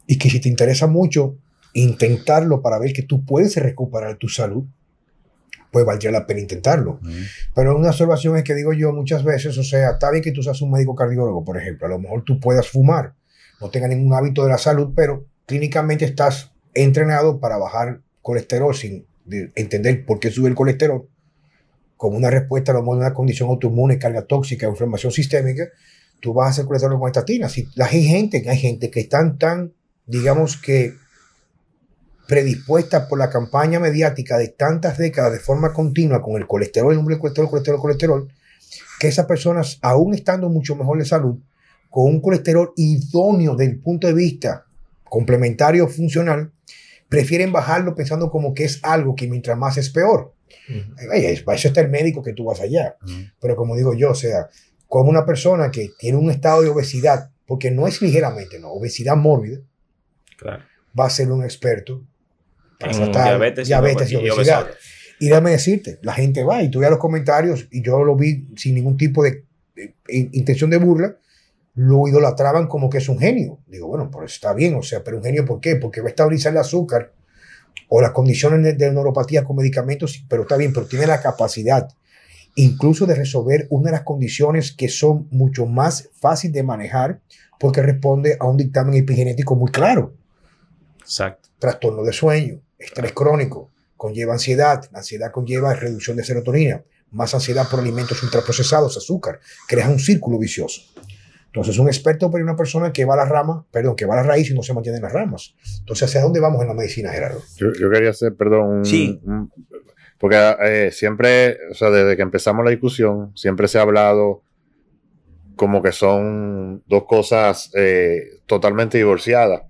Y que si te interesa mucho intentarlo para ver que tú puedes recuperar tu salud, pues valdría la pena intentarlo. Pero una observación es que digo yo muchas veces, o sea, está bien que tú seas un médico cardiólogo, por ejemplo, a lo mejor tú puedas fumar, no tengas ningún hábito de la salud, pero clínicamente estás entrenado para bajar colesterol sin entender por qué sube el colesterol como una respuesta a lo mejor una condición autoinmune, carga tóxica, inflamación sistémica, tú vas a hacer colesterol con estatinas. Si, hay gente, hay gente que están tan, digamos que, predispuesta por la campaña mediática de tantas décadas de forma continua con el colesterol, el nombre del colesterol, colesterol, colesterol, que esas personas, aún estando mucho mejor de salud, con un colesterol idóneo desde el punto de vista complementario funcional, prefieren bajarlo pensando como que es algo que mientras más es peor. Para eso está el médico que tú vas allá. Pero como digo yo, o sea, como una persona que tiene un estado de obesidad, porque no es ligeramente, no, obesidad mórbida, claro. va a ser un experto para tratar diabetes, y, obesidad. Y déjame decirte, la gente va y tú veas los comentarios, y yo lo vi sin ningún tipo de, intención de burla, lo idolatraban como que es un genio. Digo, bueno, pues está bien, o sea, pero un genio ¿por qué? Porque va a estabilizar el azúcar o las condiciones de, de neuropatía con medicamentos, pero está bien, pero tiene la capacidad incluso de resolver una de las condiciones que son mucho más fáciles de manejar porque responde a un dictamen epigenético muy claro. Exacto. Trastorno de sueño, estrés crónico, conlleva ansiedad, la ansiedad conlleva reducción de serotonina, más ansiedad por alimentos ultraprocesados, azúcar, crea un círculo vicioso. Entonces, un experto para una persona que va a la rama, perdón, que va a la raíz y no se mantiene en las ramas. Entonces, ¿hacia dónde vamos en la medicina, Gerardo? Yo, quería hacer, perdón, sí. Porque eh, siempre, o sea, desde que empezamos la discusión, siempre se ha hablado como que son dos cosas eh, totalmente divorciadas.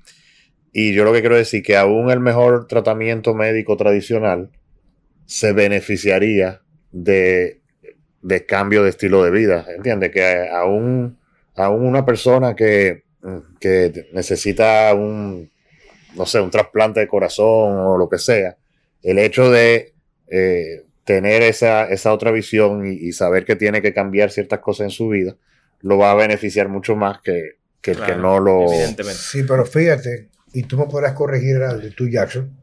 Y yo lo que quiero decir que aún el mejor tratamiento médico tradicional se beneficiaría de, de cambio de estilo de vida. ¿Entiendes? Que aún, aún una persona que, que necesita un, no sé, un trasplante de corazón o lo que sea, el hecho de eh, tener esa, otra visión y, saber que tiene que cambiar ciertas cosas en su vida, lo va a beneficiar mucho más que, que el que no lo... Sí, pero fíjate, y tú me podrás corregir de tú, Jackson,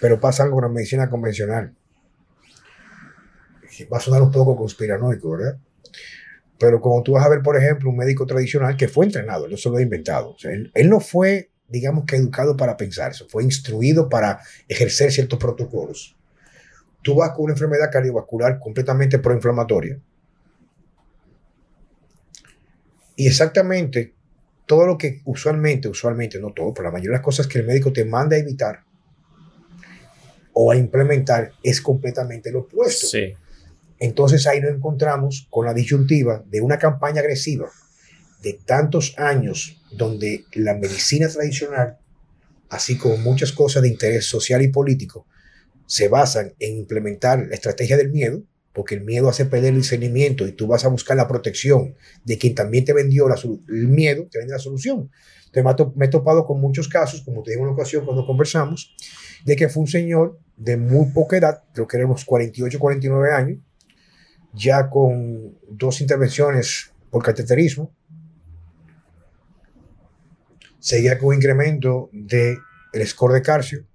pero pasa algo con la medicina convencional. Va a sonar un poco conspiranoico, ¿verdad? Pero como tú vas a ver, por ejemplo, un médico tradicional que fue entrenado, no se lo ha inventado. él, él, no fue, digamos que educado para pensar fue instruido para ejercer ciertos protocolos tú vas con una enfermedad cardiovascular completamente proinflamatoria. Y exactamente todo lo que usualmente, usualmente, no todo, pero la mayoría de las cosas que el médico te manda a evitar o a implementar es completamente lo opuesto. Sí. Entonces ahí nos encontramos con la disyuntiva de una campaña agresiva de tantos años donde la medicina tradicional, así como muchas cosas de interés social y político, se basan en implementar la estrategia del miedo, porque el miedo hace perder el discernimiento y tú vas a buscar la protección de quien también te vendió el miedo, te vende la solución. Entonces me he topado con muchos casos, como te dije en una ocasión cuando conversamos, de que fue un señor de muy poca edad, creo que era unos 48, 49 años, ya con dos intervenciones por cateterismo, seguía con un incremento del el score de calcio,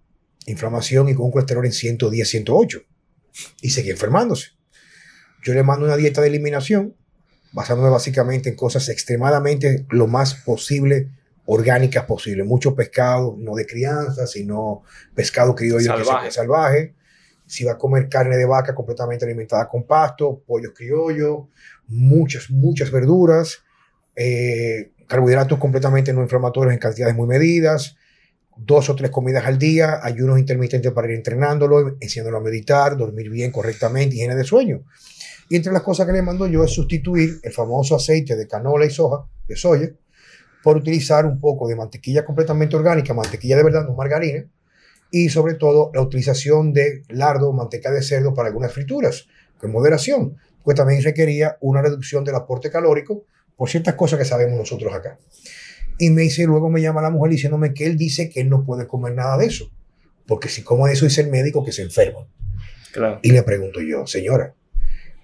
inflamación y con un colesterol en 110, 108. Y seguía enfermándose. Yo le mando una dieta de eliminación, basándome básicamente en cosas extremadamente lo más posible orgánicas posible. Mucho pescado, no de crianza, sino pescado criollo salvaje. salvaje. Si va a comer carne de vaca completamente alimentada con pasto, pollos criollos, muchas, muchas verduras, eh, carbohidratos completamente no inflamatorios en cantidades muy medidas, dos o tres comidas al día, ayunos intermitentes para ir entrenándolo, enseñándolo a meditar, dormir bien correctamente, higiene de sueño. Y entre las cosas que le mando yo es sustituir el famoso aceite de canola y soja, de soya, por utilizar un poco de mantequilla completamente orgánica, mantequilla de verdad, no margarina, y sobre todo la utilización de lardo, manteca de cerdo para algunas frituras, con moderación, porque también requería una reducción del aporte calórico por ciertas cosas que sabemos nosotros acá. Y me dice, luego me llama la mujer diciéndome que él dice que él no puede comer nada de eso. Porque si como eso dice el médico que se enferma. Claro. Y le pregunto yo, señora,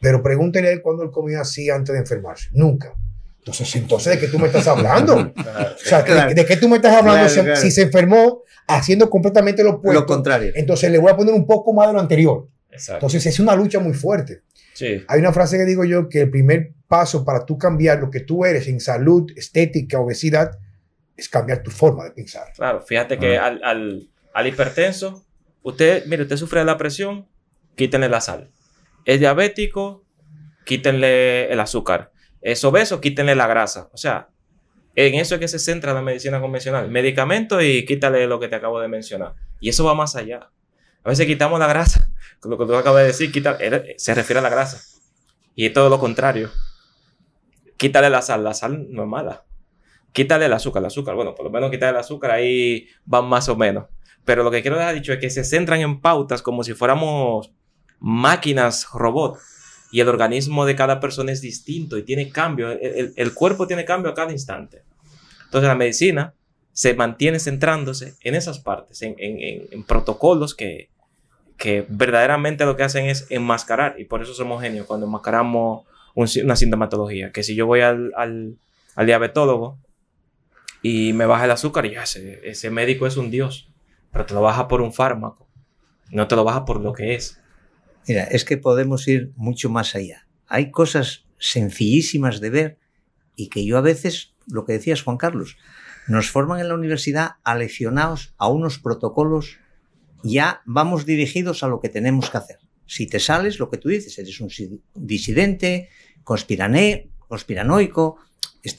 pero pregúntele a él cuando él comía así antes de enfermarse. Nunca. Entonces, entonces, ¿de qué tú me estás hablando? o sea, ¿de, qué tú me estás hablando si, se enfermó haciendo completamente lo opuesto? Lo contrario. Entonces, le voy a poner un poco más de lo anterior. Entonces, es una lucha muy fuerte. Sí. Hay una frase que digo yo que el primer paso para tú cambiar lo que tú eres en salud, estética, obesidad, es cambiar tu forma de pensar. Claro, fíjate que al, al, al, hipertenso, usted, mire, usted sufre de la presión, quítenle la sal. Es diabético, quítenle el azúcar. Es obeso, quítenle la grasa. O sea, en eso es que se centra la medicina convencional. Medicamento y quítale lo que te acabo de mencionar. Y eso va más allá. A veces quitamos la grasa, lo que tú acabas de decir, quita, se refiere a la grasa. Y es todo lo contrario. Quítale la sal, la sal no es mala quítale el azúcar, el azúcar, bueno, por lo menos quítale el azúcar, ahí van más o menos. Pero lo que quiero dejar dicho es que se centran en pautas como si fuéramos máquinas robot y el organismo de cada persona es distinto y tiene cambio, el, cuerpo tiene cambio a cada instante. Entonces la medicina se mantiene centrándose en esas partes, en, protocolos que, que verdaderamente lo que hacen es enmascarar y por eso somos genios cuando enmascaramos una sintomatología, que si yo voy al, al, al diabetólogo y me baja el azúcar, ya ese, ese médico es un dios, pero te lo baja por un fármaco, no te lo baja por lo que es. Mira, es que podemos ir mucho más allá. Hay cosas sencillísimas de ver y que yo a veces, lo que decías Juan Carlos, nos forman en la universidad aleccionados a unos protocolos, ya vamos dirigidos a lo que tenemos que hacer. Si te sales, lo que tú dices, eres un disidente, conspirané, conspiranoico,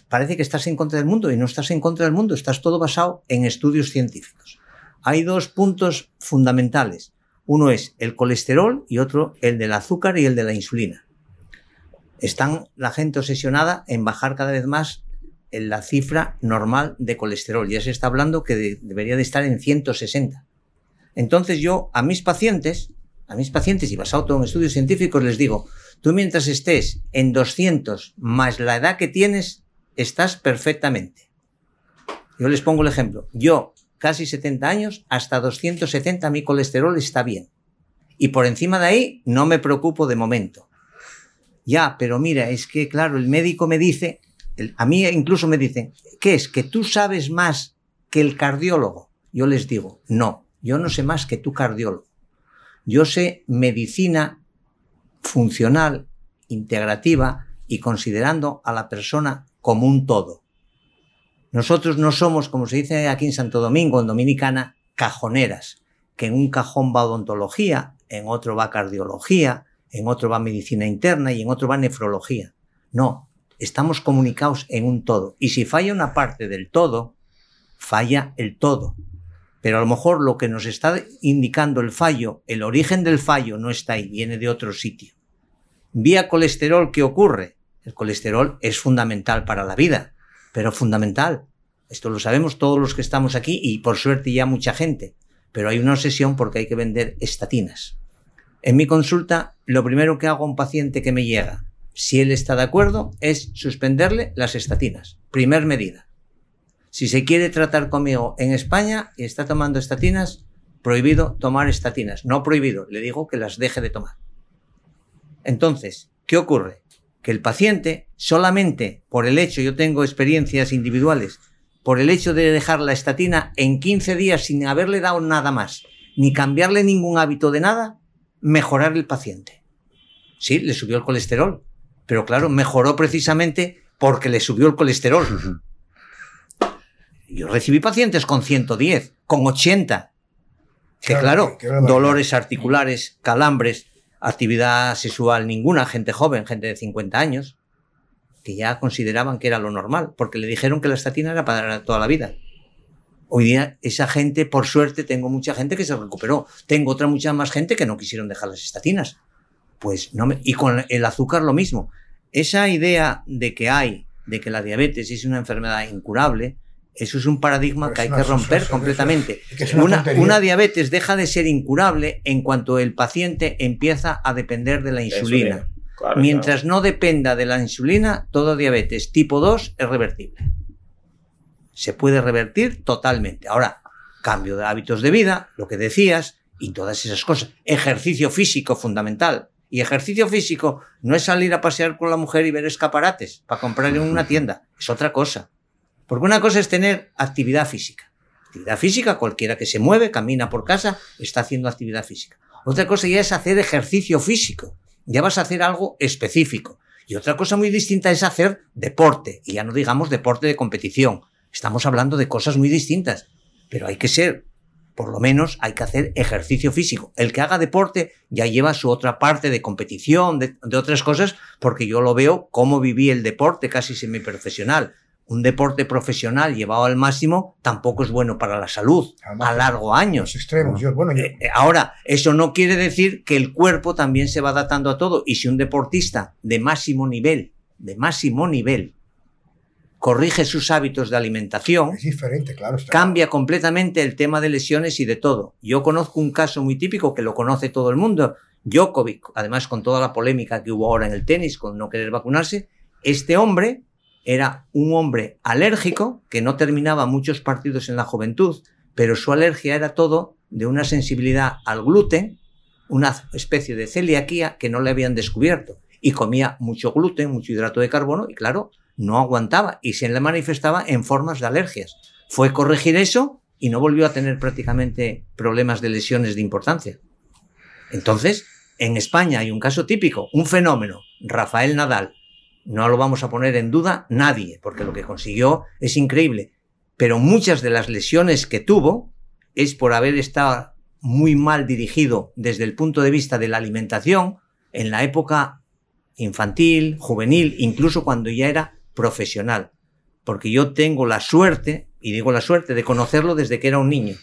parece que estás en contra del mundo y no estás en contra del mundo, estás todo basado en estudios científicos. Hay dos puntos fundamentales. Uno es el colesterol y otro el del azúcar y el de la insulina. Están la gente obsesionada en bajar cada vez más en la cifra normal de colesterol. Ya se está hablando que debería de estar en 160. Entonces yo a mis pacientes, a mis pacientes y basado en estudios científicos les digo, tú mientras estés en 200 más la edad que tienes, estás perfectamente. Yo les pongo el ejemplo. Yo casi 70 años, hasta 270 mi colesterol está bien. Y por encima de ahí no me preocupo de momento. Ya, pero mira, es que claro, el médico me dice, a mí incluso me dicen, ¿qué es? ¿Que tú sabes más que el cardiólogo? Yo les digo, no, yo no sé más que tu cardiólogo. Yo sé medicina funcional, integrativa y considerando a la persona como un todo. Nosotros no somos, como se dice aquí en Santo Domingo, en Dominicana, cajoneras, que en un cajón va odontología, en otro va cardiología, en otro va medicina interna y en otro va nefrología. No, estamos comunicados en un todo. Y si falla una parte del todo, falla el todo. Pero a lo mejor lo que nos está indicando el fallo, el origen del fallo no está ahí, viene de otro sitio. Vía colesterol, ¿qué ocurre? El colesterol es fundamental para la vida pero fundamental. Esto lo sabemos todos los que estamos aquí y por suerte ya mucha gente. Pero hay una obsesión porque hay que vender estatinas. En mi consulta, lo primero que hago a un paciente que me llega, si él está de acuerdo, es suspenderle las estatinas. Primer medida. Si se quiere tratar conmigo en España y está tomando estatinas, prohibido tomar estatinas. No prohibido, le digo que las deje de tomar. Entonces, ¿qué ocurre? Que el paciente solamente por el hecho, yo tengo experiencias individuales, por el hecho de dejar la estatina en 15 días sin haberle dado nada más, ni cambiarle ningún hábito de nada, mejorar el paciente. Sí, le subió el colesterol, pero claro, mejoró precisamente porque le subió el colesterol. Yo recibí pacientes con 110, con 80, que claro, dolores articulares, calambres, actividad sexual ninguna, gente joven, gente de 50 años, que ya consideraban que era lo normal, porque le dijeron que la estatina era para toda la vida. Hoy día esa gente, por suerte, tengo mucha gente que se recuperó. Tengo otra mucha más gente que no quisieron dejar las estatinas. Pues no y con el azúcar lo mismo. Esa idea de que hay, de que la diabetes es una enfermedad incurable, eso es un paradigma que hay que romper completamente. una, diabetes deja de ser incurable en cuanto el paciente empieza a depender de la insulina. Mientras no dependa de la insulina, todo diabetes tipo 2 es revertible. Se puede revertir totalmente. Ahora, cambio de hábitos de vida, lo que decías, y todas esas cosas. Ejercicio físico fundamental. Y ejercicio físico no es salir a pasear con la mujer y ver escaparates para comprar en una tienda. Es otra cosa. Porque una cosa es tener actividad física. Actividad física, cualquiera que se mueve, camina por casa, está haciendo actividad física. Otra cosa ya es hacer ejercicio físico. Ya vas a hacer algo específico. Y otra cosa muy distinta es hacer deporte. Y ya no digamos deporte de competición. Estamos hablando de cosas muy distintas. Pero hay que ser, por lo menos hay que hacer ejercicio físico. El que haga deporte ya lleva su otra parte de competición, de, otras cosas, porque yo lo veo como viví el deporte casi semiprofesional un deporte profesional llevado al máximo tampoco es bueno para la salud a largo años. extremos, bueno, eh, eh, ahora, eso no quiere decir que el cuerpo también se va adaptando a todo. Y si un deportista de máximo nivel, de máximo nivel, corrige sus hábitos de alimentación, es diferente, claro, cambia completamente el tema de lesiones y de todo. Yo conozco un caso muy típico que lo conoce todo el mundo. Djokovic, además con toda la polémica que hubo ahora en el tenis con no querer vacunarse, este hombre era un hombre alérgico que no terminaba muchos partidos en la juventud, pero su alergia era todo de una sensibilidad al gluten, una especie de celiaquía que no le habían descubierto. Y comía mucho gluten, mucho hidrato de carbono, y claro, no aguantaba y se le manifestaba en formas de alergias. Fue corregir eso y no volvió a tener prácticamente problemas de lesiones de importancia. Entonces, en España hay un caso típico, un fenómeno, Rafael Nadal. No lo vamos a poner en duda nadie, porque lo que consiguió es increíble. Pero muchas de las lesiones que tuvo es por haber estado muy mal dirigido desde el punto de vista de la alimentación en la época infantil, juvenil, incluso cuando ya era profesional. Porque yo tengo la suerte, y digo la suerte, de conocerlo desde que era un niño.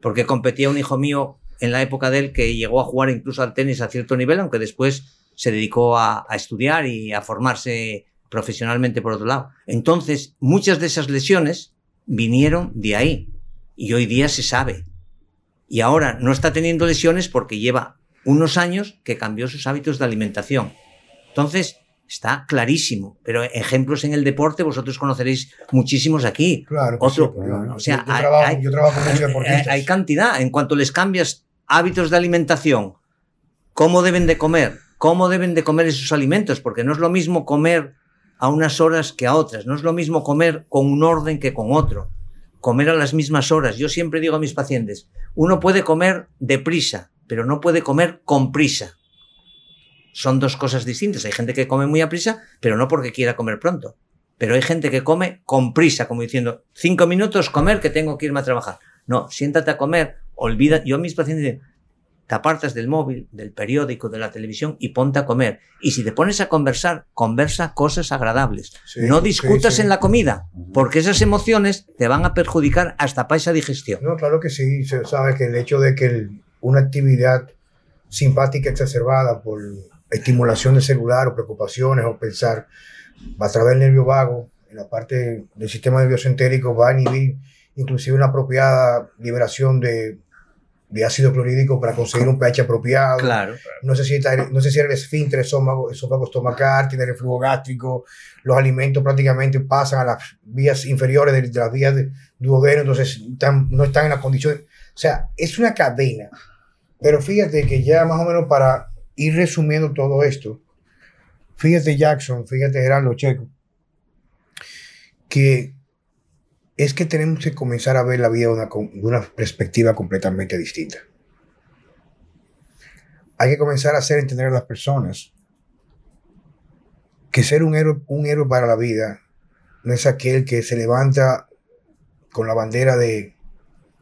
Porque competía un hijo mío en la época de él que llegó a jugar incluso al tenis a cierto nivel, aunque después se dedicó a, estudiar y a formarse profesionalmente por otro lado. Entonces, muchas de esas lesiones vinieron de ahí y hoy día se sabe. Y ahora no está teniendo lesiones porque lleva unos años que cambió sus hábitos de alimentación. Entonces, está clarísimo. Pero ejemplos en el deporte vosotros conoceréis muchísimos aquí. Claro. Otro, O sea, yo, trabajo, con deportistas. Hay cantidad. En cuanto les cambias hábitos de alimentación, cómo deben de comer, cómo deben de comer esos alimentos, porque no es lo mismo comer a unas horas que a otras, no es lo mismo comer con un orden que con otro, comer a las mismas horas. Yo siempre digo a mis pacientes, uno puede comer deprisa, pero no puede comer con prisa. Son dos cosas distintas. Hay gente que come muy a prisa, pero no porque quiera comer pronto. Pero hay gente que come con prisa, como diciendo, cinco minutos comer que tengo que irme a trabajar. No, siéntate a comer, olvida, yo a mis pacientes te apartas del móvil, del periódico, de la televisión y ponte a comer. Y si te pones a conversar, conversa cosas agradables. no discutas en la comida, porque esas emociones te van a perjudicar hasta para esa digestión. No, claro que sí. Se sabe que el hecho de que una actividad simpática exacerbada por estimulación del celular o preocupaciones o pensar va a través del nervio vago, en la parte del sistema nervioso entérico, va a inhibir inclusive una apropiada liberación de de ácido clorhídrico para conseguir un pH apropiado. Claro. No sé si, no sé si el esfínter, esófago, esófago estomacal, tiene reflujo gástrico, los alimentos prácticamente pasan a las vías inferiores de, las vías de duodeno, entonces no están en la condición. O sea, es una cadena. Pero fíjate que ya más o menos para ir resumiendo todo esto, fíjate Jackson, fíjate Gerardo Checo, que es que tenemos que comenzar a ver la vida de una, perspectiva completamente distinta. Hay que comenzar a hacer entender a las personas que ser un héroe, un héroe para la vida no es aquel que se levanta con la bandera de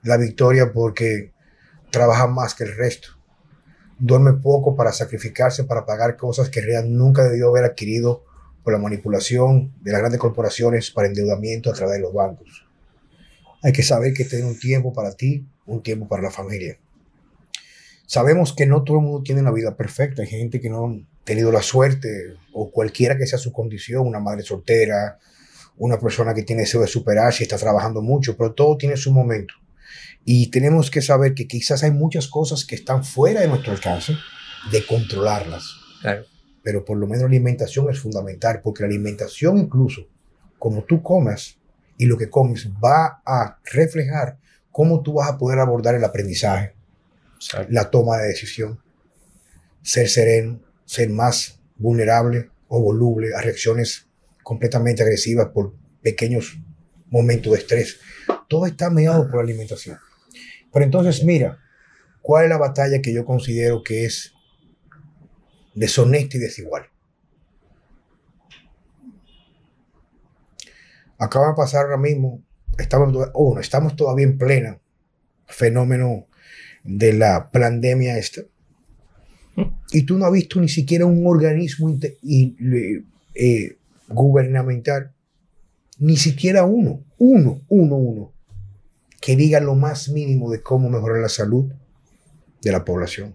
la victoria porque trabaja más que el resto. Duerme poco para sacrificarse, para pagar cosas que realmente nunca debió haber adquirido por la manipulación de las grandes corporaciones para endeudamiento a través de los bancos hay que saber que tener un tiempo para ti, un tiempo para la familia. Sabemos que no todo el mundo tiene una vida perfecta. Hay gente que no ha tenido la suerte, o cualquiera que sea su condición, una madre soltera, una persona que tiene deseo de superarse y está trabajando mucho, pero todo tiene su momento. Y tenemos que saber que quizás hay muchas cosas que están fuera de nuestro alcance de controlarlas. Claro. Pero por lo menos la alimentación es fundamental, porque la alimentación incluso, como tú comas, y lo que comes va a reflejar cómo tú vas a poder abordar el aprendizaje, la toma de decisión, ser sereno, ser más vulnerable o voluble a reacciones completamente agresivas por pequeños momentos de estrés. Todo está mediado por la alimentación. Pero entonces, mira, ¿cuál es la batalla que yo considero que es deshonesta y desigual? Acaba de pasar ahora mismo, estamos, oh, estamos todavía en plena fenómeno de la pandemia esta. Y tú no has visto ni siquiera un organismo eh, gubernamental, ni siquiera uno, uno, uno, uno, que diga lo más mínimo de cómo mejorar la salud de la población.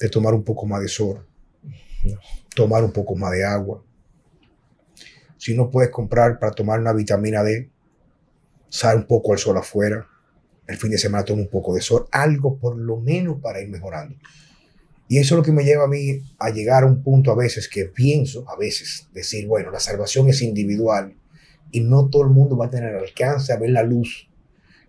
De tomar un poco más de sol, tomar un poco más de agua, si no puedes comprar para tomar una vitamina D, sal un poco al sol afuera. El fin de semana toma un poco de sol. Algo por lo menos para ir mejorando. Y eso es lo que me lleva a mí a llegar a un punto a veces que pienso, a veces, decir, bueno, la salvación es individual y no todo el mundo va a tener alcance a ver la luz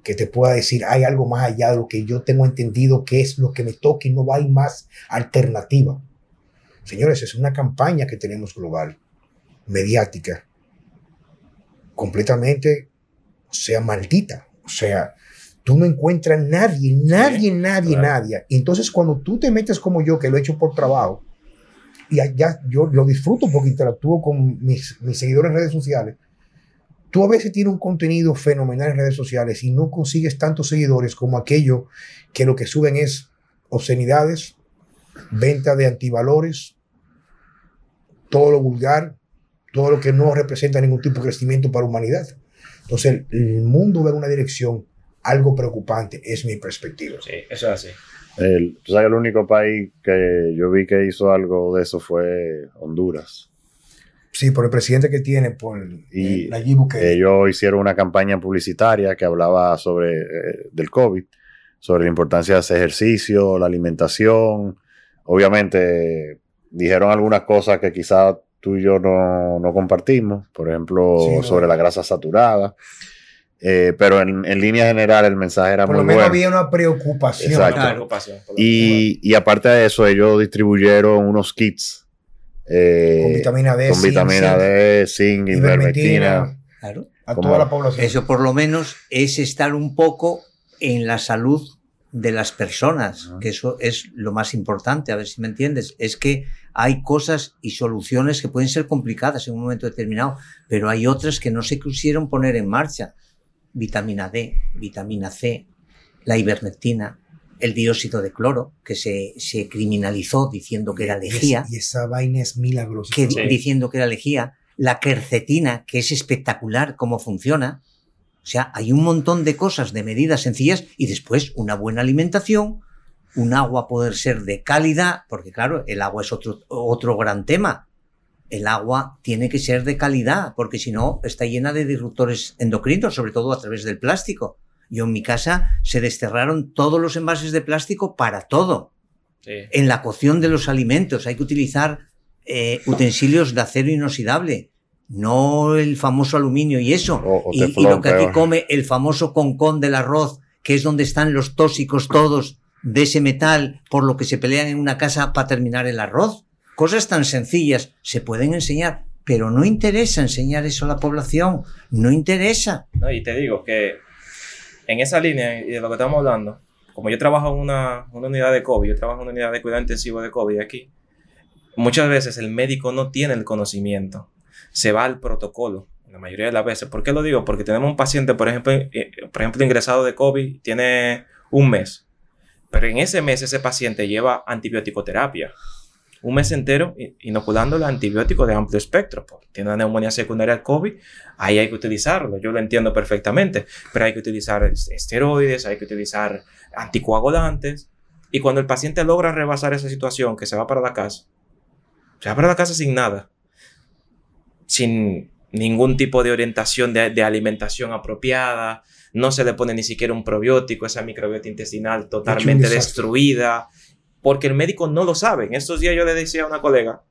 que te pueda decir, hay algo más allá de lo que yo tengo entendido que es lo que me toca y no hay más alternativa. Señores, es una campaña que tenemos global, mediática, completamente, sea, maldita. O sea, tú no encuentras nadie, nadie, nadie, nadie. Y entonces cuando tú te metes como yo, que lo he hecho por trabajo, y ya yo lo disfruto porque interactúo con mis, mis seguidores en redes sociales, Tú a veces tienes un contenido fenomenal en redes sociales y no consigues tantos seguidores como aquello que lo que suben es obscenidades, venta de antivalores, todo lo vulgar, todo lo que no representa ningún tipo de crecimiento para la humanidad. Entonces, el mundo va en una dirección algo preocupante, es mi perspectiva. Sí, eso es así. El, el único país que yo vi que hizo algo de eso fue Honduras. Sí, por el presidente que tiene, por y Ellos hicieron una campaña publicitaria que hablaba sobre eh, del COVID, sobre la importancia de hacer ejercicio, la alimentación. Obviamente dijeron algunas cosas que quizás tú y yo no, compartimos, por ejemplo, sobre la grasa saturada. Eh, pero en, en, línea general el mensaje era por muy lo menos había una preocupación. preocupación y, y aparte de eso, ellos distribuyeron unos kits eh, con vitamina D, con vitamina D, zinc, ivermectina. Claro. A toda la población. Eso por lo menos es estar un poco en la salud de las personas, que eso es lo más importante, a ver si me entiendes. Es que hay cosas y soluciones que pueden ser complicadas en un momento determinado, pero hay otras que no se quisieron poner en marcha. Vitamina D, vitamina C, la ivermectina, el dióxido de cloro, que se, se criminalizó diciendo que era lejía. Y, esa vaina es milagrosa. Que, Diciendo que era lejía. La quercetina, que es espectacular cómo funciona. O sea, hay un montón de cosas, de medidas sencillas y después una buena alimentación, un agua poder ser de calidad, porque claro, el agua es otro, otro gran tema. El agua tiene que ser de calidad, porque si no, está llena de disruptores endocrinos, sobre todo a través del plástico. Yo en mi casa se desterraron todos los envases de plástico para todo. En la cocción de los alimentos hay que utilizar eh, utensilios de acero inoxidable, no el famoso aluminio y eso. y, lo que aquí come el famoso concón del arroz, que es donde están los tóxicos todos de ese metal por lo que se pelean en una casa para terminar el arroz. Cosas tan sencillas se pueden enseñar, pero no interesa enseñar eso a la población, no interesa. No, y te digo que en esa línea y de lo que estamos hablando, como yo trabajo en una, unidad de COVID, yo trabajo en una unidad de cuidado intensivo de COVID aquí, muchas veces el médico no tiene el conocimiento, se va al protocolo, la mayoría de las veces. ¿Por qué lo digo? Porque tenemos un paciente, por ejemplo, eh, por ejemplo ingresado de COVID, tiene un mes, pero en ese mes ese paciente lleva antibiótico-terapia un mes entero inoculando el antibiótico de amplio espectro. Pues, tiene una neumonía secundaria al COVID, ahí hay que utilizarlo, yo lo entiendo perfectamente, pero hay que utilizar esteroides, hay que utilizar anticoagulantes. Y cuando el paciente logra rebasar esa situación, que se va para la casa, se va para la casa sin nada, sin ningún tipo de orientación de, de alimentación apropiada, no se le pone ni siquiera un probiótico, esa microbiota intestinal totalmente destruida, porque el médico no lo sabe. En estos días yo le decía a una colega,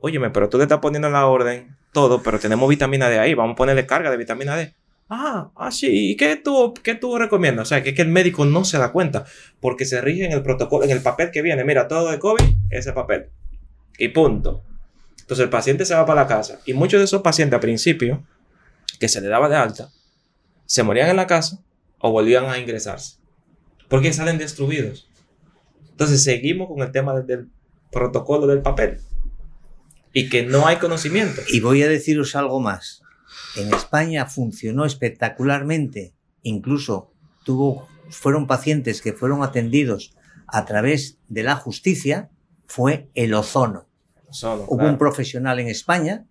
óyeme, pero tú le estás poniendo en la orden todo, pero tenemos vitamina D ahí, vamos a ponerle carga de vitamina D. Ah, ah, sí, ¿y qué tú, qué tú recomiendas? O sea, que, que el médico no se da cuenta, porque se rige en el protocolo, en el papel que viene. Mira, todo de COVID, ese papel. Y punto. Entonces el paciente se va para la casa. Y muchos de esos pacientes al principio, que se le daba de alta, se morían en la casa o volvían a ingresarse. Porque salen destruidos. Entonces seguimos con el tema del, protocolo del papel y que no hay conocimiento. Y voy a deciros algo más. En España funcionó espectacularmente, incluso tuvo, fueron pacientes que fueron atendidos a través de la justicia, fue el ozono. Hubo un profesional en España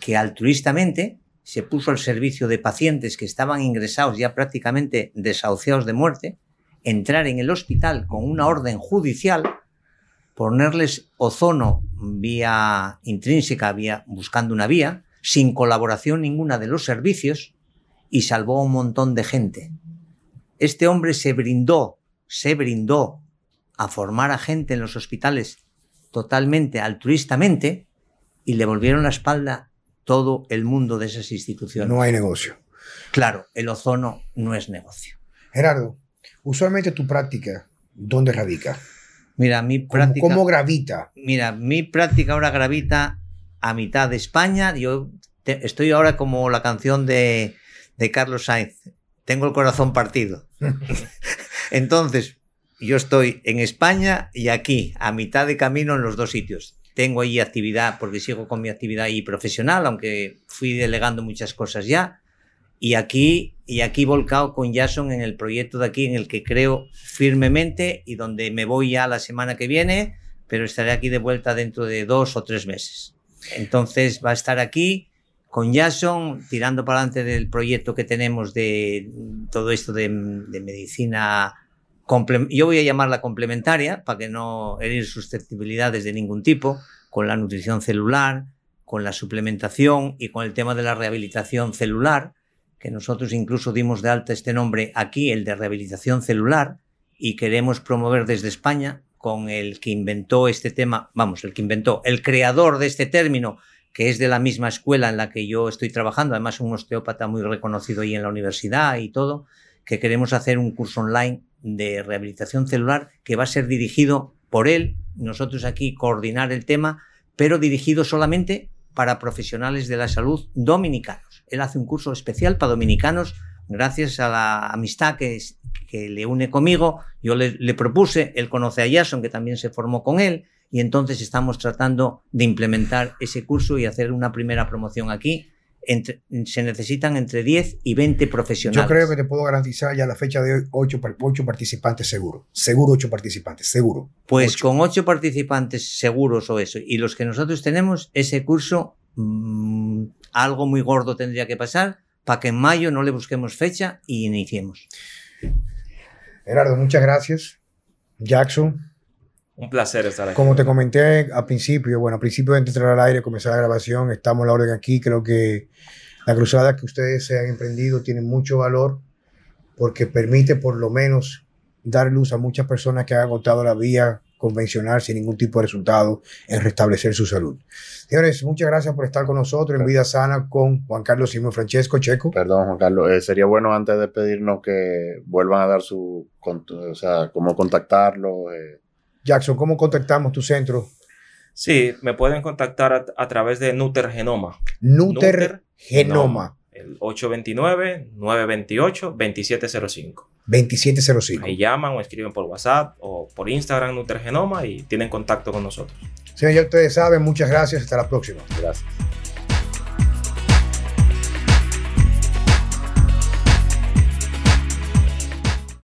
que altruistamente se puso al servicio de pacientes que estaban ingresados ya prácticamente desahuciados de muerte entrar en el hospital con una orden judicial, ponerles ozono vía intrínseca, vía, buscando una vía, sin colaboración ninguna de los servicios, y salvó a un montón de gente. Este hombre se brindó, se brindó a formar a gente en los hospitales totalmente altruistamente y le volvieron la espalda todo el mundo de esas instituciones. No hay negocio. Claro, el ozono no es negocio. Gerardo, usualmente tu práctica, ¿dónde radica? Mira, mi práctica. ¿Cómo, gravita? Mira, mi práctica ahora gravita a mitad de España. Yo estoy ahora como la canción de, de Carlos Sainz. Tengo el corazón partido. Entonces, yo estoy en España y aquí, a mitad de camino en los dos sitios. Tengo ahí actividad, porque sigo con mi actividad ahí profesional, aunque fui delegando muchas cosas ya. Y aquí, y aquí volcado con Jason en el proyecto de aquí en el que creo firmemente y donde me voy ya la semana que viene, pero estaré aquí de vuelta dentro de dos o tres meses. Entonces va a estar aquí con Jason tirando para adelante del proyecto que tenemos de todo esto de, de medicina yo voy a llamarla complementaria para que no herir susceptibilidades de ningún tipo, con la nutrición celular, con la suplementación y con el tema de la rehabilitación celular, que nosotros incluso dimos de alta este nombre aquí, el de rehabilitación celular, y queremos promover desde España con el que inventó este tema, vamos, el que inventó, el creador de este término, que es de la misma escuela en la que yo estoy trabajando, además un osteópata muy reconocido ahí en la universidad y todo, que queremos hacer un curso online de rehabilitación celular que va a ser dirigido por él, nosotros aquí coordinar el tema, pero dirigido solamente para profesionales de la salud dominicanos. Él hace un curso especial para dominicanos gracias a la amistad que, que le une conmigo. Yo le, le, propuse, él conoce a Jason, que también se formó con él, y entonces estamos tratando de implementar ese curso y hacer una primera promoción aquí se necesitan entre 10 y 20 profesionales. Yo creo que te puedo garantizar ya la fecha de hoy 8, participantes seguro. Seguro 8 participantes, seguro. Pues con 8 participantes seguros o eso, y los que nosotros tenemos, ese curso, mm, algo muy gordo tendría que pasar para que en mayo no le busquemos fecha y iniciemos. Gerardo, muchas gracias. Jackson, un placer estar aquí. Como te comenté al principio, bueno, al principio de entrar al aire, comenzar la grabación, estamos a la orden aquí. Creo que la cruzada que ustedes se han emprendido tiene mucho valor porque permite por lo menos dar luz a muchas personas que han agotado la vía convencional sin ningún tipo de resultado en restablecer su salud. Señores, muchas gracias por estar con nosotros en Vida Sana con Juan Carlos Simón Francesco Checo. Perdón, Juan Carlos, eh, sería bueno antes de pedirnos que vuelvan a dar su, o sea, cómo contactarlo. Eh Jackson, ¿cómo contactamos tu centro? Sí, me pueden contactar a, través de Nuter Genoma. Nuter, Genoma. El 829-928-2705. 2705. Ahí llaman o escriben por WhatsApp o por Instagram Nuter Genoma y tienen contacto con nosotros. Señor, ya ustedes saben, muchas gracias. Hasta la próxima. Gracias.